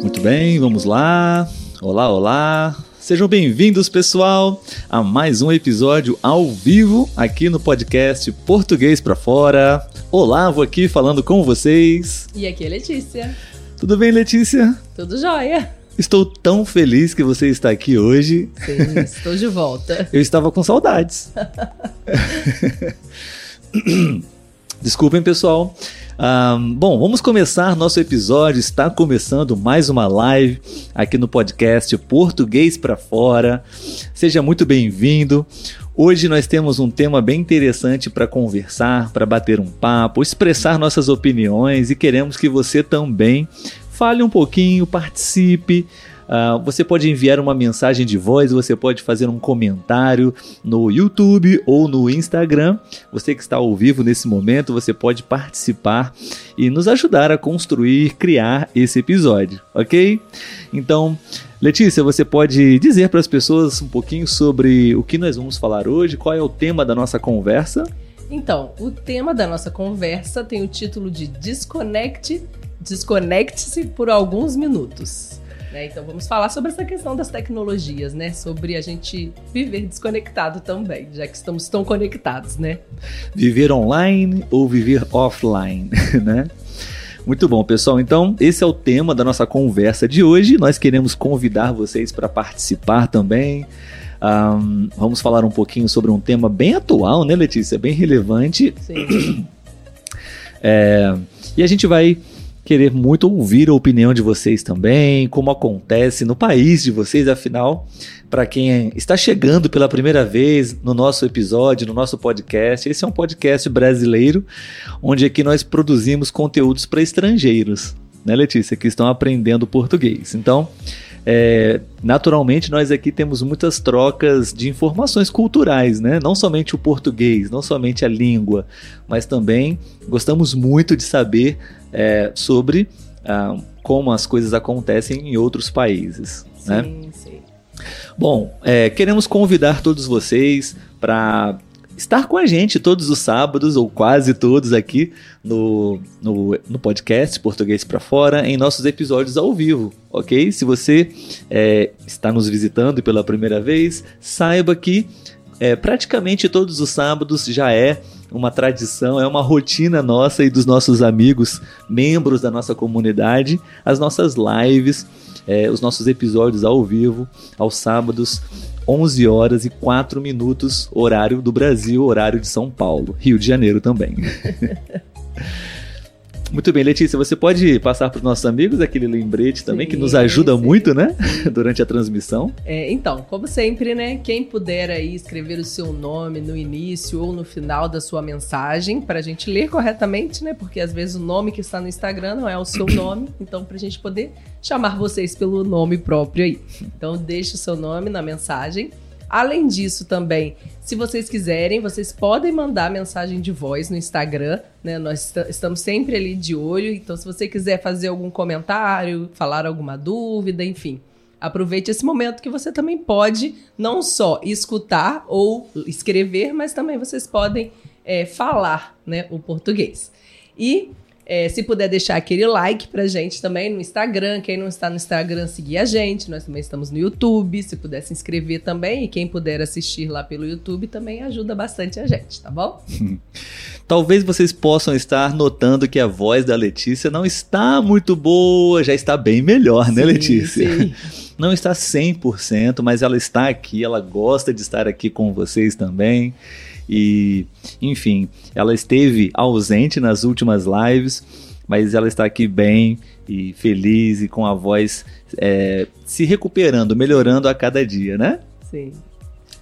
Muito bem, vamos lá. Olá, olá. Sejam bem-vindos, pessoal, a mais um episódio ao vivo aqui no podcast Português para Fora. Olá, vou aqui falando com vocês. E aqui é Letícia. Tudo bem, Letícia? Tudo jóia. Estou tão feliz que você está aqui hoje. Sim, estou de volta. Eu estava com saudades. Desculpem, pessoal. Um, bom, vamos começar nosso episódio. Está começando mais uma live aqui no podcast Português para Fora. Seja muito bem-vindo. Hoje nós temos um tema bem interessante para conversar, para bater um papo, expressar nossas opiniões e queremos que você também fale um pouquinho, participe, Uh, você pode enviar uma mensagem de voz, você pode fazer um comentário no YouTube ou no Instagram. Você que está ao vivo nesse momento, você pode participar e nos ajudar a construir, criar esse episódio, ok? Então, Letícia, você pode dizer para as pessoas um pouquinho sobre o que nós vamos falar hoje? Qual é o tema da nossa conversa? Então, o tema da nossa conversa tem o título de Desconecte, Desconecte-se por alguns minutos. Né? Então vamos falar sobre essa questão das tecnologias, né? Sobre a gente viver desconectado também, já que estamos tão conectados, né? Viver online ou viver offline, né? Muito bom, pessoal. Então, esse é o tema da nossa conversa de hoje. Nós queremos convidar vocês para participar também. Um, vamos falar um pouquinho sobre um tema bem atual, né, Letícia? Bem relevante. Sim. É, e a gente vai querer muito ouvir a opinião de vocês também, como acontece no país de vocês, afinal, para quem está chegando pela primeira vez no nosso episódio, no nosso podcast, esse é um podcast brasileiro, onde aqui nós produzimos conteúdos para estrangeiros, né, Letícia, que estão aprendendo português. Então, é, naturalmente nós aqui temos muitas trocas de informações culturais, né? Não somente o português, não somente a língua, mas também gostamos muito de saber é, sobre ah, como as coisas acontecem em outros países. Sim, né? sim. Bom, é, queremos convidar todos vocês para estar com a gente todos os sábados, ou quase todos aqui no, no, no podcast Português para Fora, em nossos episódios ao vivo, ok? Se você é, está nos visitando pela primeira vez, saiba que é, praticamente todos os sábados já é uma tradição, é uma rotina nossa e dos nossos amigos, membros da nossa comunidade, as nossas lives, é, os nossos episódios ao vivo, aos sábados, 11 horas e 4 minutos, horário do Brasil, horário de São Paulo, Rio de Janeiro também. Muito bem, Letícia, você pode passar para os nossos amigos aquele lembrete também, sim, que nos ajuda sim. muito, né? Durante a transmissão. É, então, como sempre, né? Quem puder aí escrever o seu nome no início ou no final da sua mensagem, para a gente ler corretamente, né? Porque às vezes o nome que está no Instagram não é o seu nome, então para a gente poder chamar vocês pelo nome próprio aí. Então, deixe o seu nome na mensagem. Além disso, também, se vocês quiserem, vocês podem mandar mensagem de voz no Instagram, né? Nós estamos sempre ali de olho. Então, se você quiser fazer algum comentário, falar alguma dúvida, enfim, aproveite esse momento que você também pode não só escutar ou escrever, mas também vocês podem é, falar né, o português. E é, se puder deixar aquele like pra gente também no Instagram. Quem não está no Instagram, seguir a gente. Nós também estamos no YouTube. Se puder se inscrever também. E quem puder assistir lá pelo YouTube também ajuda bastante a gente, tá bom? Talvez vocês possam estar notando que a voz da Letícia não está muito boa, já está bem melhor, né, Letícia? Sim. Não está 100%, mas ela está aqui, ela gosta de estar aqui com vocês também. E, enfim, ela esteve ausente nas últimas lives, mas ela está aqui bem e feliz e com a voz é, se recuperando, melhorando a cada dia, né? Sim.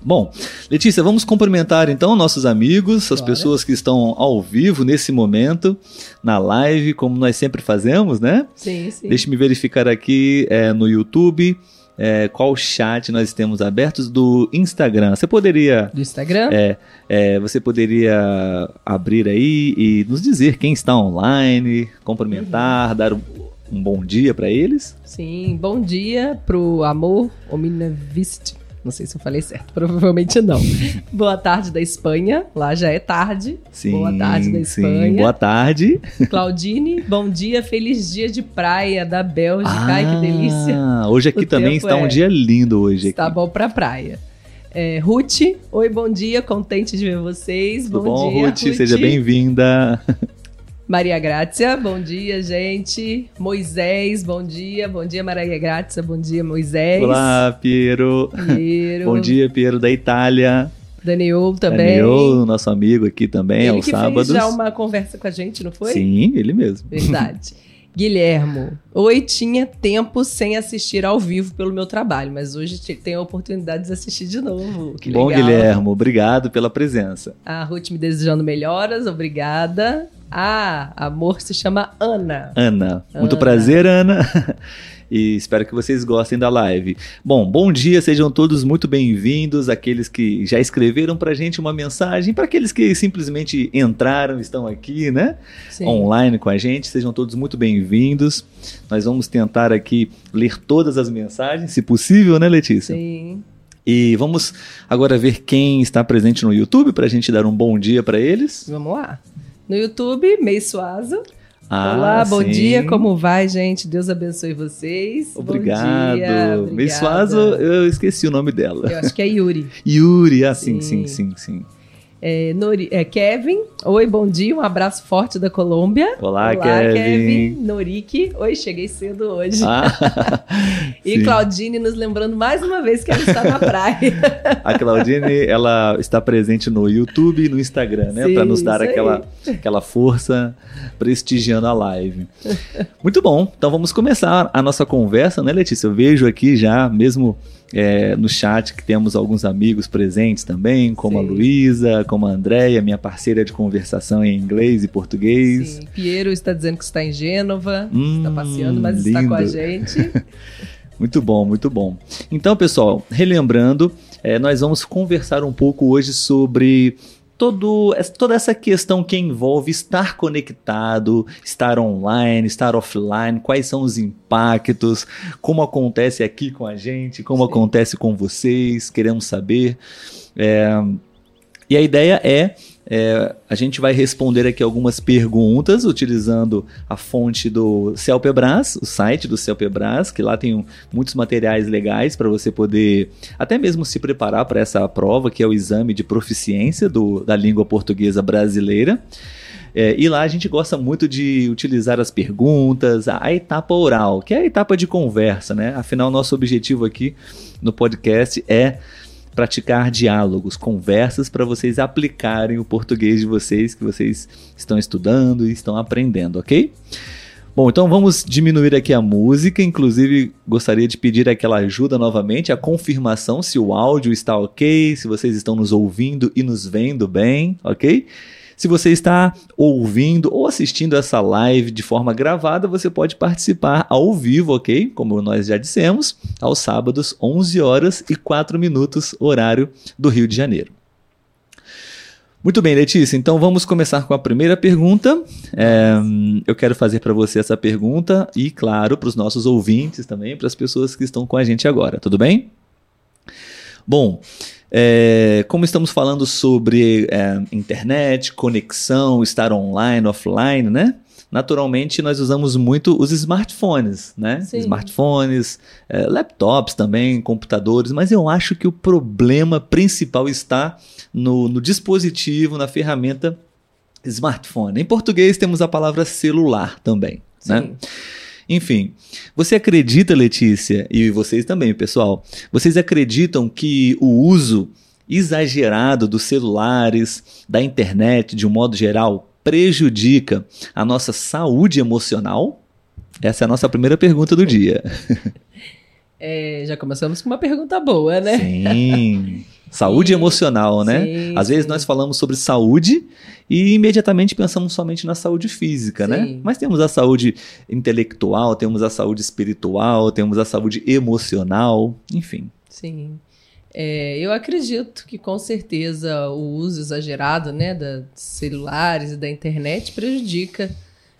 Bom, Letícia, vamos cumprimentar então nossos amigos, as pessoas que estão ao vivo nesse momento, na live, como nós sempre fazemos, né? Sim, sim. Deixe-me verificar aqui é, no YouTube é, qual chat nós temos abertos do Instagram. Você poderia. Do Instagram? É, é, você poderia abrir aí e nos dizer quem está online, cumprimentar, uhum. dar um, um, bom dia para eles? Sim, bom dia pro Amor Omnivist Não sei se eu falei certo, provavelmente não. boa tarde da Espanha, lá já é tarde. Sim, boa tarde da Espanha. Sim, boa tarde. Claudine, bom dia, feliz dia de praia da Bélgica. Ah, Ai, que delícia. Hoje aqui o também está é... um dia lindo hoje. Está aqui. bom para praia. É, Ruth, oi, bom dia, contente de ver vocês. Tudo bom, bom dia, Ruth? Ruth? Seja bem-vinda. Maria Grácia, bom dia, gente. Moisés, bom dia. Bom dia, Maria Grácia. Bom dia, Moisés. Olá, Piero. Piero. bom dia, Piero da Itália. Daniel também. Daniel, nosso amigo aqui também, ele aos que sábados. Fez já uma conversa com a gente, não foi? Sim, ele mesmo. Verdade. Guilhermo, oi, tinha tempo sem assistir ao vivo pelo meu trabalho, mas hoje tenho a oportunidade de assistir de novo. Que Bom, legal. Guilhermo, obrigado pela presença. A Ruth me desejando melhoras, obrigada. Ah, amor se chama Ana. Ana. Muito Ana. prazer, Ana. e espero que vocês gostem da live. Bom, bom dia, sejam todos muito bem-vindos, aqueles que já escreveram pra gente uma mensagem, para aqueles que simplesmente entraram, estão aqui, né? Sim. Online com a gente, sejam todos muito bem-vindos. Nós vamos tentar aqui ler todas as mensagens, se possível, né, Letícia? Sim. E vamos agora ver quem está presente no YouTube para a gente dar um bom dia para eles. Vamos lá. No YouTube, Mei Suazo. Ah, Olá, bom sim. dia, como vai, gente? Deus abençoe vocês. Obrigado. Mei Suazo, eu esqueci o nome dela. Eu acho que é Yuri. Yuri, ah, sim, sim, sim, sim. É, Nori, é, Kevin, oi, bom dia, um abraço forte da Colômbia. Olá, Olá Kevin. Kevin. Norik, oi, cheguei cedo hoje. Ah, e sim. Claudine nos lembrando mais uma vez que ela está na praia. A Claudine, ela está presente no YouTube e no Instagram, né? Para nos dar aquela, aquela força, prestigiando a live. Muito bom, então vamos começar a nossa conversa, né, Letícia? Eu vejo aqui já, mesmo é, no chat que temos alguns amigos presentes também, como Sim. a Luísa, como a Andréia, minha parceira de conversação em inglês e português. Sim, Piero está dizendo que está em Gênova, hum, está passeando, mas lindo. está com a gente. muito bom, muito bom. Então, pessoal, relembrando, é, nós vamos conversar um pouco hoje sobre todo, toda essa questão que envolve estar conectado, estar online, estar offline, quais são os impactos, como acontece aqui com a gente, como Sim. acontece com vocês, queremos saber. É, e a ideia é, é, a gente vai responder aqui algumas perguntas utilizando a fonte do Celpebras, o site do Celpebras, que lá tem muitos materiais legais para você poder até mesmo se preparar para essa prova, que é o exame de proficiência do, da língua portuguesa brasileira. É, e lá a gente gosta muito de utilizar as perguntas, a, a, etapa oral, que é a etapa de conversa, né? Afinal, nosso objetivo aqui no podcast é praticar diálogos, conversas para vocês aplicarem o português de vocês que vocês estão estudando e estão aprendendo, ok? Bom, então vamos diminuir aqui a música. Inclusive, gostaria de pedir aquela ajuda novamente, a confirmação se o áudio está ok, se vocês estão nos ouvindo e nos vendo bem, ok? Se você está ouvindo ou assistindo essa live de forma gravada, você pode participar ao vivo, ok? Como nós já dissemos, aos sábados, 11 horas e 4 minutos, horário do Rio de Janeiro. Muito bem, Letícia. Então vamos começar com a primeira pergunta. É, eu quero fazer para você essa pergunta e, claro, para os nossos ouvintes também, para as pessoas que estão com a gente agora. Tudo bem? Bom, é, como estamos falando sobre é, internet, conexão, estar online, offline, né? Naturalmente, nós usamos muito os smartphones, né? Sim. Smartphones, é, laptops também, computadores, mas eu acho que o problema principal está no, no dispositivo, na ferramenta smartphone. Em português, temos a palavra celular também, Sim. né? Enfim, você acredita, Letícia, e vocês também, pessoal, vocês acreditam que o uso exagerado dos celulares, da internet, de um modo geral, prejudica a nossa saúde emocional? Essa é a nossa primeira pergunta do dia. É, já começamos com uma pergunta boa, né? Sim. Saúde Sim. emocional, né? Sim, Às vezes nós falamos sobre saúde e imediatamente pensamos somente na saúde física, né? Sim. Mas temos a saúde intelectual, temos a saúde espiritual, temos a saúde emocional, enfim. Sim. É, eu acredito que com certeza o uso exagerado né, da celulares e da internet prejudica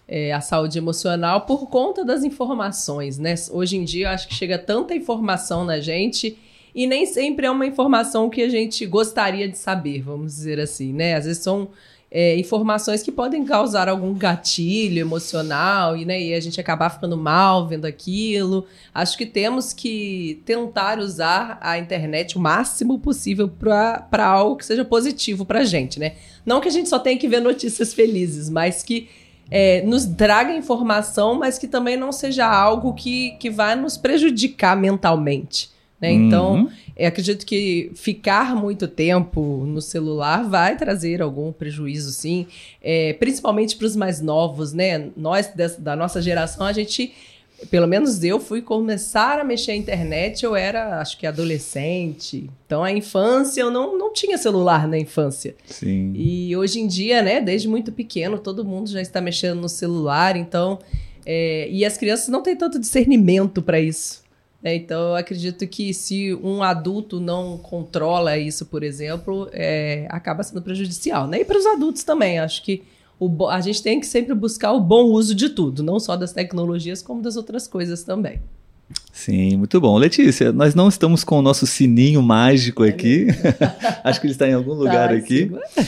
é, a saúde emocional por conta das informações, né? Hoje em dia eu acho que chega tanta informação na gente e nem sempre é uma informação que a gente gostaria de saber, vamos dizer assim, né? Às vezes são é, informações que podem causar algum gatilho emocional e, né, e a gente acabar ficando mal vendo aquilo. Acho que temos que tentar usar a internet o máximo possível para algo que seja positivo para gente, né? Não que a gente só tenha que ver notícias felizes, mas que é, nos traga informação, mas que também não seja algo que, que vai nos prejudicar mentalmente. Né? Então, uhum. Eu acredito que ficar muito tempo no celular vai trazer algum prejuízo, sim, é, principalmente para os mais novos, né? Nós dessa, da nossa geração, a gente, pelo menos eu, fui começar a mexer na internet, eu era, acho que adolescente. Então, a infância, eu não, não tinha celular na infância. Sim. E hoje em dia, né, desde muito pequeno, todo mundo já está mexendo no celular, então. É, e as crianças não têm tanto discernimento para isso. É, então, eu acredito que se um adulto não controla isso, por exemplo, é, acaba sendo prejudicial. Né? E para os adultos também, acho que o, a gente tem que sempre buscar o bom uso de tudo, não só das tecnologias, como das outras coisas também. Sim, muito bom. Letícia, nós não estamos com o nosso sininho mágico é aqui. acho que ele está em algum lugar ah, aqui. Sim.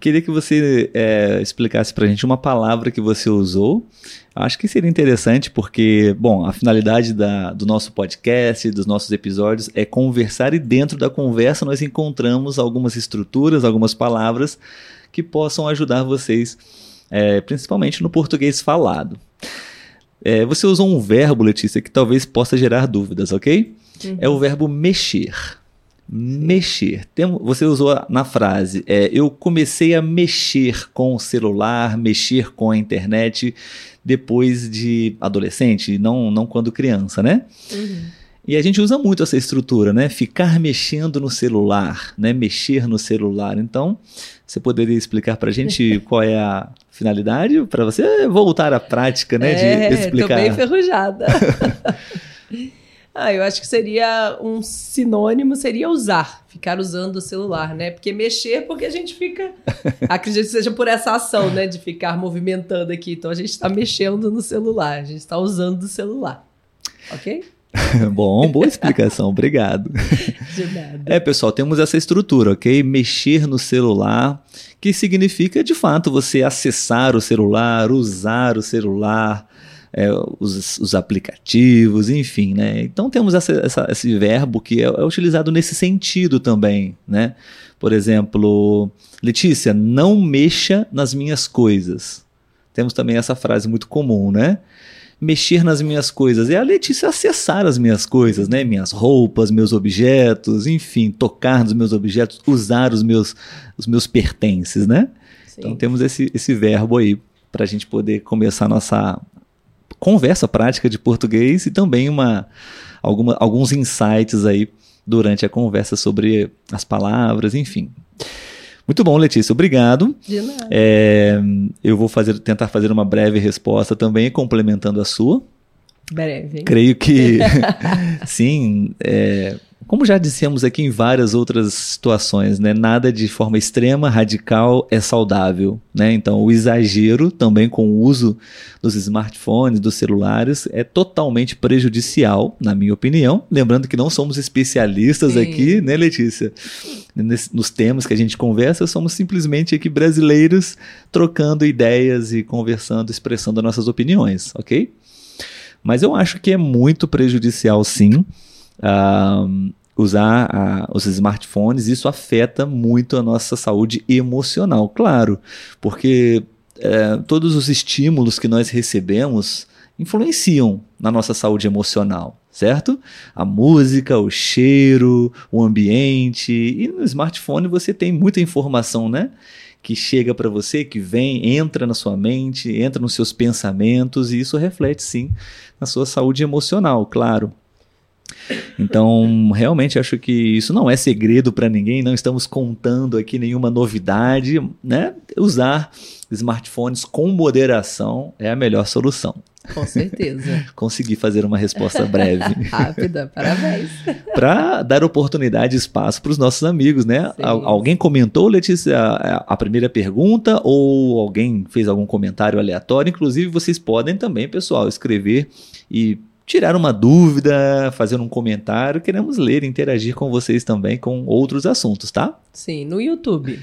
Queria que você é, explicasse para a gente uma palavra que você usou. Acho que seria interessante porque, bom, a finalidade da, do nosso podcast, dos nossos episódios é conversar e dentro da conversa nós encontramos algumas estruturas, algumas palavras que possam ajudar vocês, é, principalmente no português falado. É, você usou um verbo, Letícia, que talvez possa gerar dúvidas, ok? Uhum. É o verbo mexer mexer. Tem, você usou na frase, é, eu comecei a mexer com o celular, mexer com a internet depois de adolescente, não, não quando criança, né? Uhum. E a gente usa muito essa estrutura, né? Ficar mexendo no celular, né? Mexer no celular. Então, você poderia explicar para a gente qual é a finalidade para você voltar à prática, né? É, de explicar. Tô bem enferrujada. Ah, eu acho que seria um sinônimo, seria usar, ficar usando o celular, né? Porque mexer, porque a gente fica. Acredito que seja por essa ação, né? De ficar movimentando aqui. Então a gente está mexendo no celular, a gente está usando o celular. Ok? Bom, boa explicação, obrigado. De nada. É, pessoal, temos essa estrutura, ok? Mexer no celular, que significa de fato você acessar o celular, usar o celular, é, os, os, aplicativos, enfim, né? Então temos essa, essa, esse verbo que é, é, utilizado nesse sentido também, né? Por exemplo, Letícia, não mexa nas minhas coisas. Temos também essa frase muito comum, né? Mexer nas minhas coisas é a Letícia acessar as minhas coisas, né? Minhas roupas, meus objetos, enfim, tocar nos meus objetos, usar os meus, os meus pertences, né? Sim. Então temos esse, esse verbo aí para a gente poder começar nossa conversa prática de português e também uma, alguma, alguns insights aí durante a conversa sobre as palavras, enfim. Muito bom, Letícia, obrigado. De nada. É, eu vou fazer, tentar fazer uma breve resposta também, complementando a sua. Breve. Creio que sim. É, como já dissemos aqui em várias outras situações, né, nada de forma extrema, radical é saudável. Né? Então, o exagero também com o uso dos smartphones, dos celulares, é totalmente prejudicial, na minha opinião. Lembrando que não somos especialistas Sim. aqui, né, Letícia? nos temas que a gente conversa, somos simplesmente aqui brasileiros trocando ideias e conversando, expressando nossas opiniões, ok? Mas eu acho que é muito prejudicial, sim. Uh, usar os smartphones, isso afeta muito a nossa saúde emocional, claro, porque é, todos os estímulos que nós recebemos influenciam na nossa saúde emocional, certo? A música, o cheiro, o ambiente, e no smartphone você tem muita informação, né? Que chega para você, que vem, entra na sua mente, entra nos seus pensamentos, e isso reflete sim na sua saúde emocional, claro. Então, realmente acho que isso não é segredo para ninguém, não estamos contando aqui nenhuma novidade, né? Usar smartphones com moderação é a melhor solução. Com certeza. Consegui fazer uma resposta breve. Rápida, parabéns. para dar oportunidade e espaço para os nossos amigos, né? Sim. Alguém comentou, Letícia, a, a, primeira pergunta ou alguém fez algum comentário aleatório? Inclusive, vocês podem também, pessoal, escrever e tirar uma dúvida, fazer um comentário. Queremos ler, interagir com vocês também com outros assuntos, tá? Sim, no YouTube.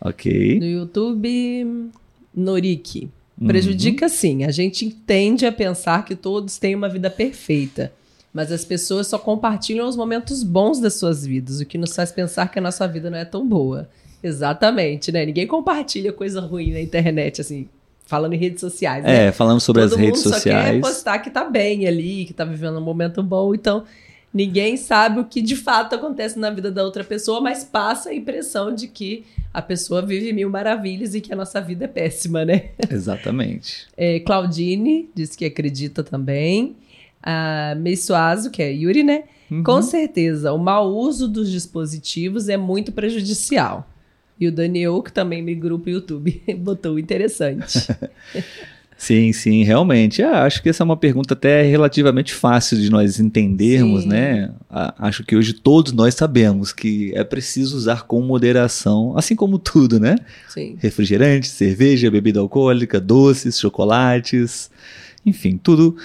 Ok. No YouTube, Noriki. Prejudica uhum. sim. A gente tende a pensar que todos têm uma vida perfeita. Mas as pessoas só compartilham os momentos bons das suas vidas, o que nos faz pensar que a nossa vida não é tão boa. Exatamente, né? Ninguém compartilha coisa ruim na internet, assim, falando em redes sociais. Né? É, falando sobre Todo as redes sociais. Todo mundo só quer postar que tá bem ali, que tá vivendo um momento bom. Então, ninguém sabe o que de fato acontece na vida da outra pessoa, mas passa a impressão de que a pessoa vive mil maravilhas e que a nossa vida é péssima, né? Exatamente. É, Claudine diz que acredita também. A Meissuazo, que é Yuri, né? Uhum. Com certeza, o mau uso dos dispositivos é muito prejudicial. E o Daniel, que também migrou para o YouTube, botou interessante. Sim, sim, realmente. Ah, acho que essa é uma pergunta até relativamente fácil de nós entendermos, sim. né? Ah, acho que hoje todos nós sabemos que é preciso usar com moderação, assim como tudo, né? Sim. Refrigerante, cerveja, bebida alcoólica, doces, chocolates, enfim, tudo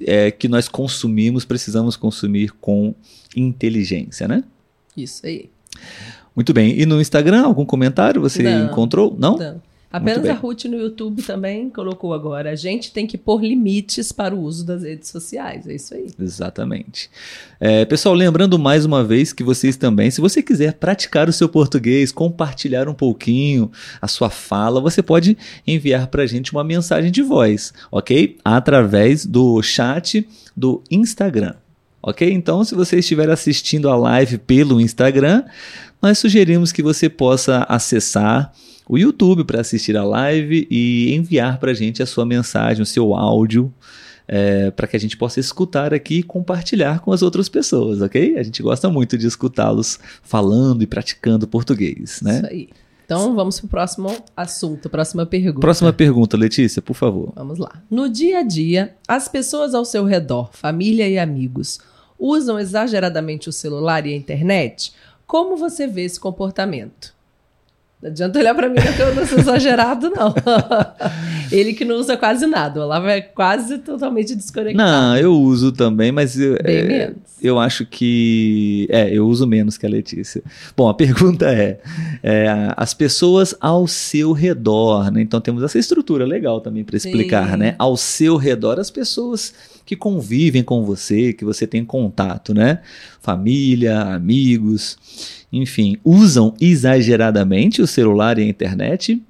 é, que nós consumimos precisamos consumir com inteligência, né? Isso aí. Muito bem. E no Instagram, algum comentário você Não. encontrou? Não? Não. Apenas a Ruth no YouTube também colocou agora. A gente tem que pôr limites para o uso das redes sociais. É isso aí. Exatamente. É, pessoal, lembrando mais uma vez que vocês também, se você quiser praticar o seu português, compartilhar um pouquinho a sua fala, você pode enviar para a gente uma mensagem de voz, ok? Através do chat do Instagram. Ok? Então, se você estiver assistindo a live pelo Instagram, nós sugerimos que você possa acessar o YouTube para assistir a live e enviar para a gente a sua mensagem, o seu áudio, é, para que a gente possa escutar aqui e compartilhar com as outras pessoas, ok? A gente gosta muito de escutá-los falando e praticando português, né? Isso aí. Então vamos para o próximo assunto, próxima pergunta. Próxima pergunta, Letícia, por favor. Vamos lá. No dia a dia, as pessoas ao seu redor, família e amigos, usam exageradamente o celular e a internet? Como você vê esse comportamento? Não adianta olhar para mim que eu não sou exagerado, não. Ele que não usa quase nada. O Olavo é quase totalmente desconectado. Não, eu uso também, mas eu, Bem é, menos. eu acho que. É, eu uso menos que a Letícia. Bom, a pergunta é, é as pessoas ao seu redor, né? Então temos essa estrutura legal também para explicar, Sim. né? Ao seu redor, as pessoas que convivem com você, que você tem contato, né? Família, amigos enfim, usam exageradamente o celular e a internet?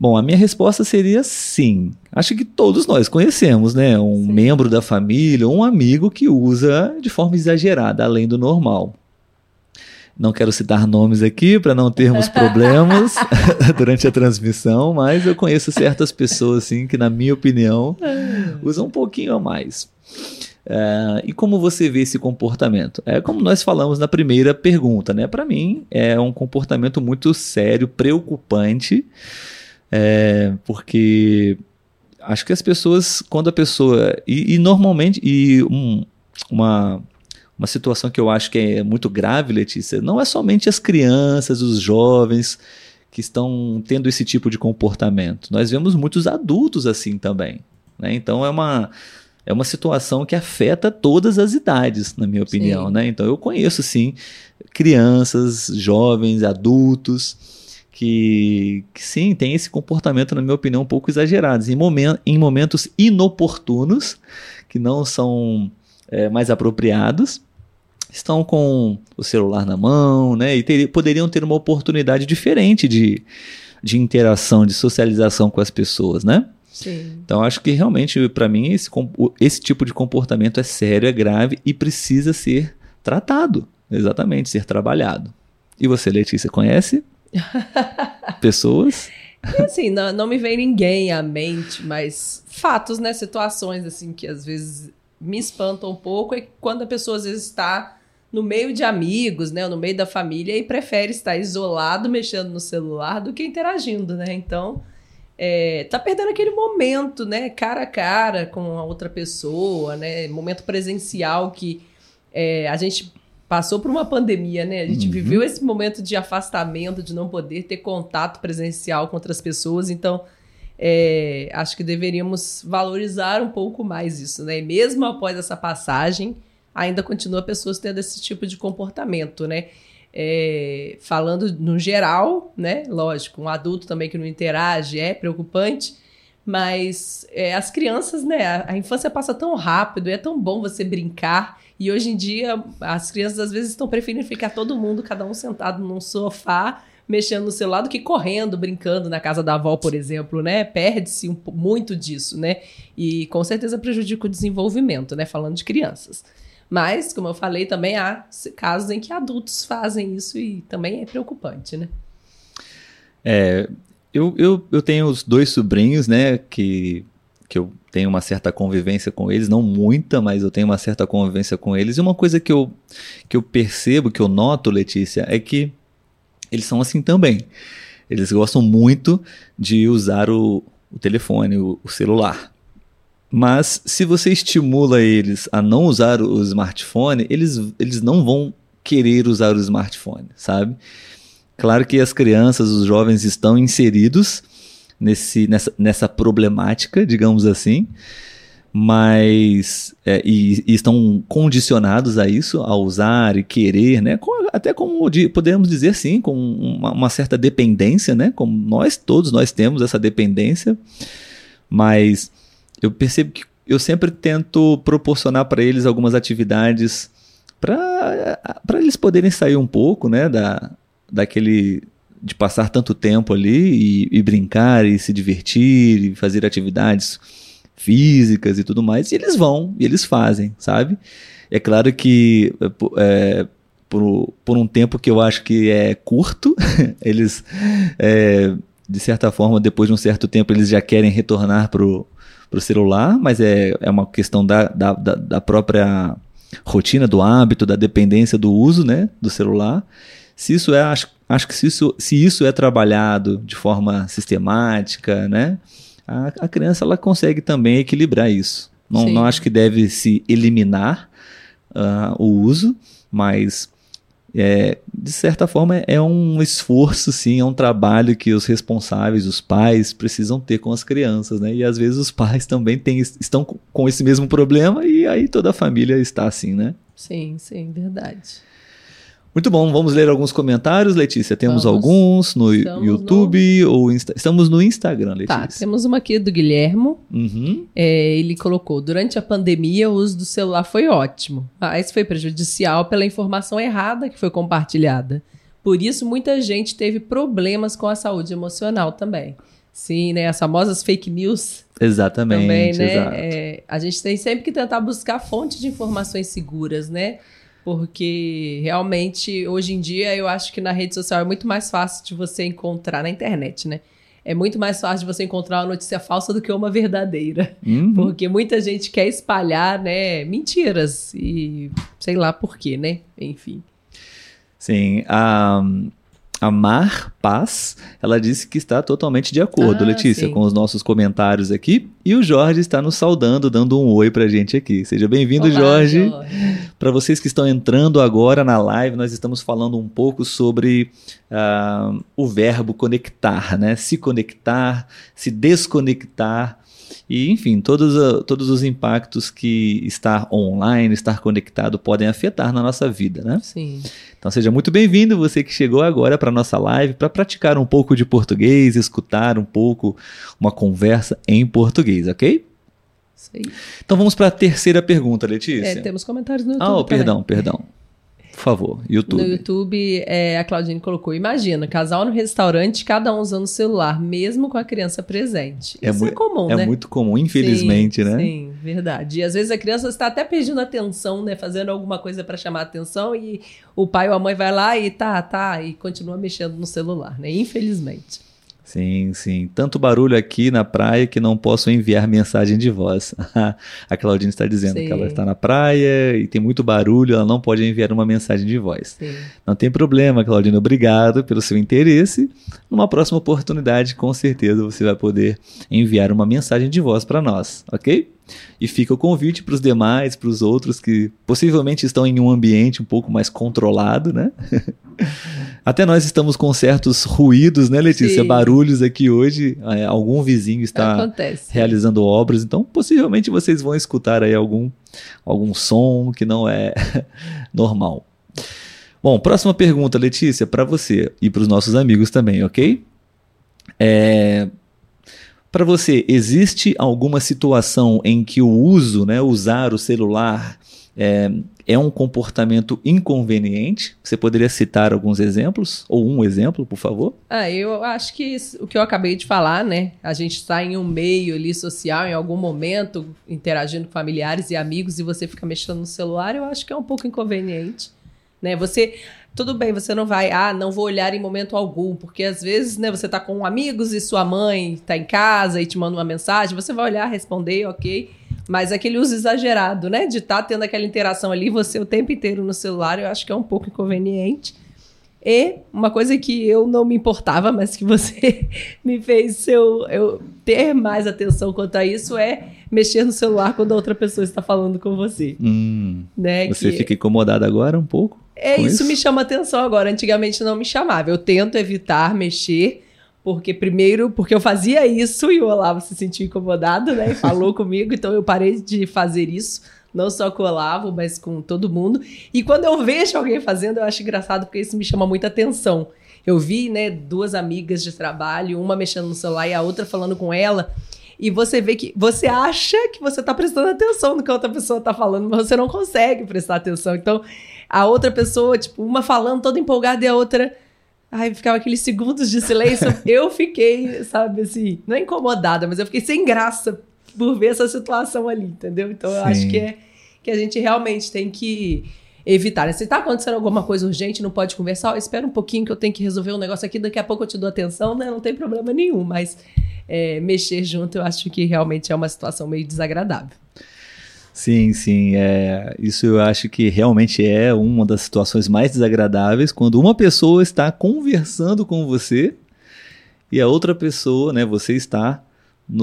Bom, a minha resposta seria sim. Acho que todos nós conhecemos, né? Um sim. membro da família, um amigo que usa de forma exagerada, além do normal. Não quero citar nomes aqui para não termos problemas durante a transmissão, mas eu conheço certas pessoas assim que, na minha opinião, usam um pouquinho a mais. Uh, e como você vê esse comportamento? É como nós falamos na primeira pergunta, né? Para mim é um comportamento muito sério, preocupante, é, porque acho que as pessoas, quando a pessoa e, e normalmente e um, uma uma situação que eu acho que é muito grave, Letícia, não é somente as crianças, os jovens que estão tendo esse tipo de comportamento. Nós vemos muitos adultos assim também. Né? Então é uma é uma situação que afeta todas as idades, na minha opinião, né? Então eu conheço sim crianças, jovens, adultos que, que sim, tem esse comportamento, na minha opinião, um pouco exagerado, em, momen em momentos inoportunos, que não são é, mais apropriados, estão com o celular na mão, né? E ter, poderiam ter uma oportunidade diferente de, de interação, de socialização com as pessoas, né? Sim. Então acho que realmente para mim esse, esse tipo de comportamento é sério, é grave e precisa ser tratado, exatamente, ser trabalhado. E você, Letícia, conhece pessoas? assim, não, não me vem ninguém à mente, mas fatos, né, situações assim que às vezes me espantam um pouco é quando a pessoa às vezes está no meio de amigos, né, no meio da família e prefere estar isolado mexendo no celular do que interagindo, né? Então, é, tá perdendo aquele momento, né, cara a cara com a outra pessoa, né, momento presencial que é, a gente passou por uma pandemia, né, a gente uhum. viveu esse momento de afastamento, de não poder ter contato presencial com outras pessoas, então é, acho que deveríamos valorizar um pouco mais isso, né? E mesmo após essa passagem, ainda continua pessoas tendo esse tipo de comportamento, né? É, falando no geral, né? Lógico, um adulto também que não interage é preocupante, mas é, as crianças, né? A, a, infância passa tão rápido, é tão bom você brincar. E hoje em dia, as crianças às vezes estão preferindo ficar todo mundo, cada um sentado num sofá, mexendo no celular, do que correndo, brincando na casa da avó, por exemplo, né? Perde-se um, muito disso, né? E com certeza prejudica o desenvolvimento, né? Falando de crianças. Mas, como eu falei, também há casos em que adultos fazem isso e também é preocupante, né? É, eu, eu, eu tenho os dois sobrinhos, né, que, que eu tenho uma certa convivência com eles, não muita, mas eu tenho uma certa convivência com eles. E uma coisa que eu, que eu percebo, que eu noto, Letícia, é que eles são assim também. Eles gostam muito de usar o, o telefone, o, o celular. Mas se você estimula eles a não usar o smartphone, eles, eles não vão querer usar o smartphone, sabe? Claro que as crianças, os jovens estão inseridos nesse, nessa, nessa problemática, digamos assim, mas é, e, e, estão condicionados a isso, a usar e querer, né? até como de, podemos dizer assim, com uma, uma, certa dependência, né? Como nós todos nós temos essa dependência, mas eu percebo que eu sempre tento proporcionar para eles algumas atividades para eles poderem sair um pouco, né? Da, daquele de passar tanto tempo ali e, e, brincar e se divertir e fazer atividades físicas e tudo mais, e eles vão, e eles fazem, sabe? É claro que é, por, por um tempo que eu acho que é curto, eles, é, de certa forma, depois de um certo tempo, eles já querem retornar para o celular, mas é, é uma questão da, da, da própria rotina, do hábito, da dependência do uso né, do celular. Se isso é, acho, acho que se isso, se isso é trabalhado de forma sistemática, né, a, a criança ela consegue também equilibrar isso. Não, não acho que deve se eliminar uh, o uso, mas é, de certa forma é um esforço, sim, é um trabalho que os responsáveis, os pais, precisam ter com as crianças, né? E às vezes os pais também têm, estão com esse mesmo problema e aí toda a família está assim, né? Sim, sim, verdade. Muito bom, vamos ler alguns comentários, Letícia. Temos vamos. alguns no Estamos YouTube no... ou Insta... estamos no Instagram, tá, Letícia. Tá, temos uma aqui do Guilhermo. Uhum. É, ele colocou: durante a pandemia, o uso do celular foi ótimo, mas foi prejudicial pela informação errada que foi compartilhada. Por isso, muita gente teve problemas com a saúde emocional também. Sim, né? As famosas fake news. Exatamente. Também, né? É, a gente tem sempre que tentar buscar fontes de informações seguras, né? Porque realmente hoje em dia eu acho que na rede social é muito mais fácil de você encontrar na internet, né? É muito mais fácil de você encontrar uma notícia falsa do que uma verdadeira. Uhum. Porque muita gente quer espalhar, né, mentiras e sei lá por quê, né? Enfim. Sim, um, a Mar Paz, ela disse que está totalmente de acordo, ah, Letícia, sim. com os nossos comentários aqui. E o Jorge está nos saudando, dando um oi pra gente aqui. Seja bem-vindo, Jorge. Jorge. Para vocês que estão entrando agora na live, nós estamos falando um pouco sobre uh, o verbo conectar, né? Se conectar, se desconectar e, enfim, todos, uh, todos os impactos que estar online, estar conectado podem afetar na nossa vida, né? Sim. Então seja muito bem-vindo, você que chegou agora para nossa live, para praticar um pouco de português, escutar um pouco uma conversa em português, ok? Então vamos para a terceira pergunta, Letícia. É, temos comentários no YouTube. Ah, oh, perdão, perdão. Por favor, YouTube. No YouTube, é, a Claudine colocou: Imagina, casal no restaurante, cada um usando o celular, mesmo com a criança presente. É Isso é comum, é né? É muito comum, infelizmente, sim, né? Sim, verdade. E às vezes a criança está até pedindo atenção, né? Fazendo alguma coisa para chamar atenção e o pai ou a mãe vai lá e tá, tá, e continua mexendo no celular, né? Infelizmente. Sim, sim. Tanto barulho aqui na praia que não posso enviar mensagem de voz. a Claudine está dizendo sim. que ela está na praia e tem muito barulho, ela não pode enviar uma mensagem de voz. Sim. Não tem problema, Claudine. Obrigado pelo seu interesse. Numa próxima oportunidade, com certeza você vai poder enviar uma mensagem de voz para nós, ok? E fica o convite para os demais, para os outros que possivelmente estão em um ambiente um pouco mais controlado, né? Até nós estamos com certos ruídos, né, Letícia? Sim. Barulhos aqui hoje. É, algum vizinho está Acontece. realizando obras, então possivelmente vocês vão escutar aí algum, algum som que não é normal. Bom, próxima pergunta, Letícia, para você e para os nossos amigos também, ok? É, para você, existe alguma situação em que o uso, né, usar o celular, é, é um comportamento inconveniente? Você poderia citar alguns exemplos? Ou um exemplo, por favor? Ah, eu acho que isso- o que eu acabei de falar, né? A gente está em um meio ali social, em algum momento, interagindo com familiares e amigos, e você fica mexendo no celular, eu acho que é um pouco inconveniente. Né? Você. Tudo bem, você não vai, ah, não vou olhar em momento algum, porque às vezes, né, você tá com amigos e sua mãe tá em casa e te manda uma mensagem, você vai olhar, responder, ok. Mas aquele uso exagerado, né, de estar tendo aquela interação ali, você o tempo inteiro no celular, eu acho que é um pouco inconveniente. E uma coisa que eu não me importava, mas que você me fez eu, eu ter mais atenção quanto a isso é mexer no celular quando a outra pessoa está falando com você. Hum, Né? você que fica incomodado agora um pouco? É com isso, me chama atenção agora. Antigamente não me chamava. Eu tento evitar mexer, porque primeiro, porque eu fazia isso e o Olavo se sentiu incomodado, né? E falou comigo, então eu parei de fazer isso. Não só com o Olavo, mas com todo mundo. E quando eu vejo alguém fazendo, eu acho engraçado, porque isso me chama muita atenção. Eu vi, né, duas amigas de trabalho, uma mexendo no celular e a outra falando com ela. E você vê que você acha que você tá prestando atenção no que a outra pessoa tá falando, mas você não consegue prestar atenção. Então, a outra pessoa, tipo, uma falando toda empolgada e a outra. Ai, ficava aqueles segundos de silêncio. eu fiquei, sabe, assim, não é incomodada, mas eu fiquei sem graça por ver essa situação ali, entendeu? Então eu Sim. acho que é que a gente realmente tem que evitar. né? Se tá acontecendo alguma coisa urgente, não pode conversar, ó, espera um pouquinho que eu tenho que resolver um negócio aqui, daqui a pouco eu te dou atenção, né? Não tem problema nenhum, mas é, mexer junto eu acho que realmente é uma situação meio desagradável. Sim, sim. É, isso eu acho que realmente é uma das situações mais desagradáveis quando uma pessoa está conversando com você e a outra pessoa, né, você está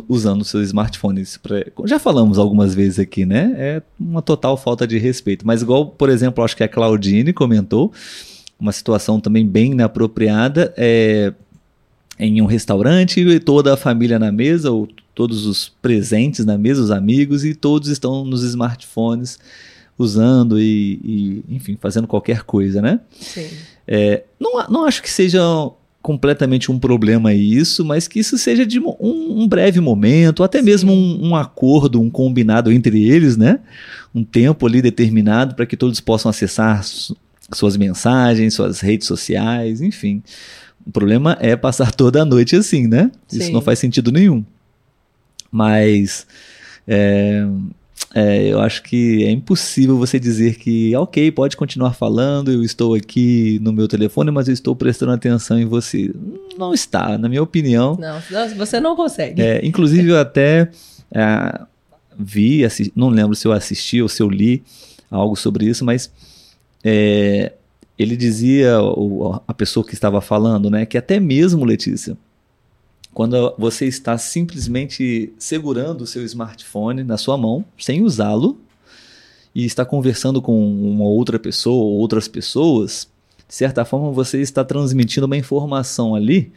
usando o seu smartphone. Pra- já falamos algumas vezes aqui, né? É uma total falta de respeito. Mas igual, por exemplo, acho que a Claudine comentou, uma situação também bem inapropriada, é em um restaurante e toda a família na mesa, ou todos os presentes na mesa, os amigos, e todos estão nos smartphones usando e, e, enfim, fazendo qualquer coisa, né? Sim. É, não, não acho que seja completamente um problema isso, mas que isso seja de um, um breve momento, até Sim. mesmo um, um acordo, um combinado entre eles, né? Um tempo ali determinado para que todos possam acessar su- suas mensagens, suas redes sociais, enfim. O problema é passar toda a noite assim, né? Isso Sim. não faz sentido nenhum. Mas é, é, eu acho que é impossível você dizer que, ok, pode continuar falando, eu estou aqui no meu telefone, mas eu estou prestando atenção em você. Não está, na minha opinião. Não, você não consegue. É, inclusive, eu até é, vi, assi- não lembro se eu assisti ou se eu li algo sobre isso, mas é, ele dizia, a pessoa que estava falando, né, que até mesmo, Letícia, quando você está simplesmente segurando o seu smartphone na sua mão, sem usá-lo, e está conversando com uma outra pessoa ou outras pessoas, de certa forma você está transmitindo uma informação ali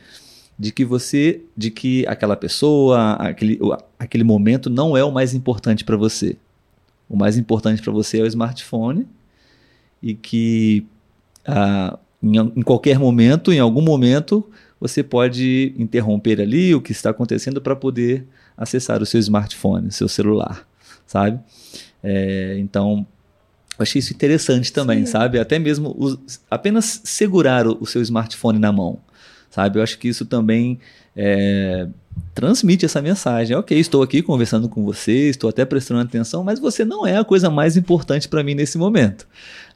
de que você, de que aquela pessoa, aquele, aquele momento não é o mais importante para você. O mais importante para você é o smartphone e que ah, em, em qualquer momento, em algum momento, você pode interromper ali o que está acontecendo para poder acessar o seu smartphone, o seu celular, sabe? É, então, eu achei isso interessante também, Sim. sabe? Até mesmo os- apenas segurar o, o seu smartphone na mão, sabe? Eu acho que isso também é, transmite essa mensagem. Ok, estou aqui conversando com você, estou até prestando atenção, mas você não é a coisa mais importante para mim nesse momento.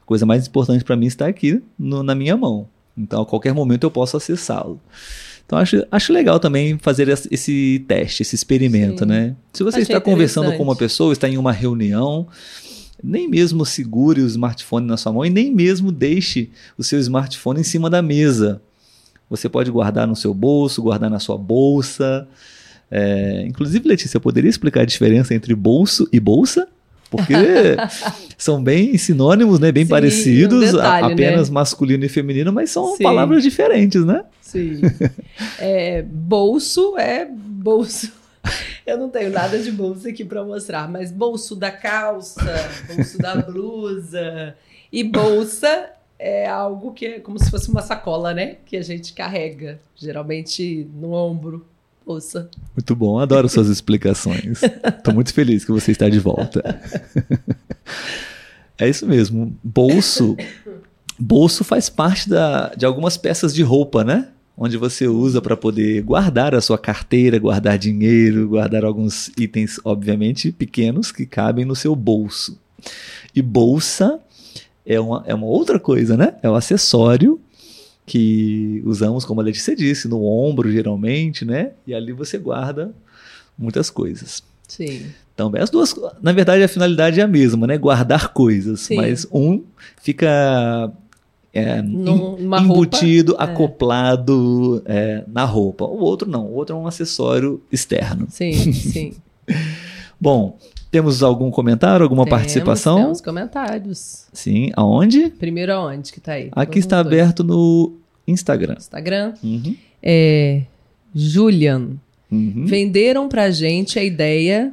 A coisa mais importante para mim está aqui no- na minha mão. Então, a qualquer momento eu posso acessá-lo. Então, acho, acho legal também fazer esse- teste, esse experimento, Sim. né? Se você Achei está conversando com uma pessoa, está em uma reunião, nem mesmo segure o smartphone na sua mão e nem mesmo deixe o seu smartphone em cima da mesa. Você pode guardar no seu bolso, guardar na sua bolsa. É, inclusive, Letícia, eu poderia explicar a diferença entre bolso e bolsa? Porque são bem sinônimos, né? Bem Sim, parecidos, um detalhe, a- apenas né? masculino e feminino, mas são Sim. palavras diferentes, né? Sim. É, bolso é bolso. Eu não tenho nada de bolso aqui para mostrar, mas bolso da calça, bolso da blusa e bolsa é algo que é como se fosse uma sacola, né? Que a gente carrega, geralmente no ombro. Bolsa. Muito bom, adoro suas explicações. Tô muito feliz que você está de volta. É isso mesmo. Bolso. Bolso faz parte da, de algumas peças de roupa, né? Onde você usa para poder guardar a sua carteira, guardar dinheiro, guardar alguns itens, obviamente, pequenos que cabem no seu bolso. E bolsa é uma, é uma outra coisa, né? É um acessório que usamos, como a Letícia disse, no ombro, geralmente, né? E ali você guarda muitas coisas. Sim. Então, as duas, na verdade, a finalidade é a mesma, né? Guardar coisas, Sim. mas um fica é, numa embutido, roupa, é. acoplado é, na roupa. O outro não, o outro é um acessório externo. Sim, sim. Bom, temos algum comentário, alguma Temos- participação? Temos comentários. Sim, aonde? Primeiro aonde que tá aí? Aqui está dois. aberto no Instagram. Instagram. Uhum, É, Julian. uhum. Venderam pra gente a ideia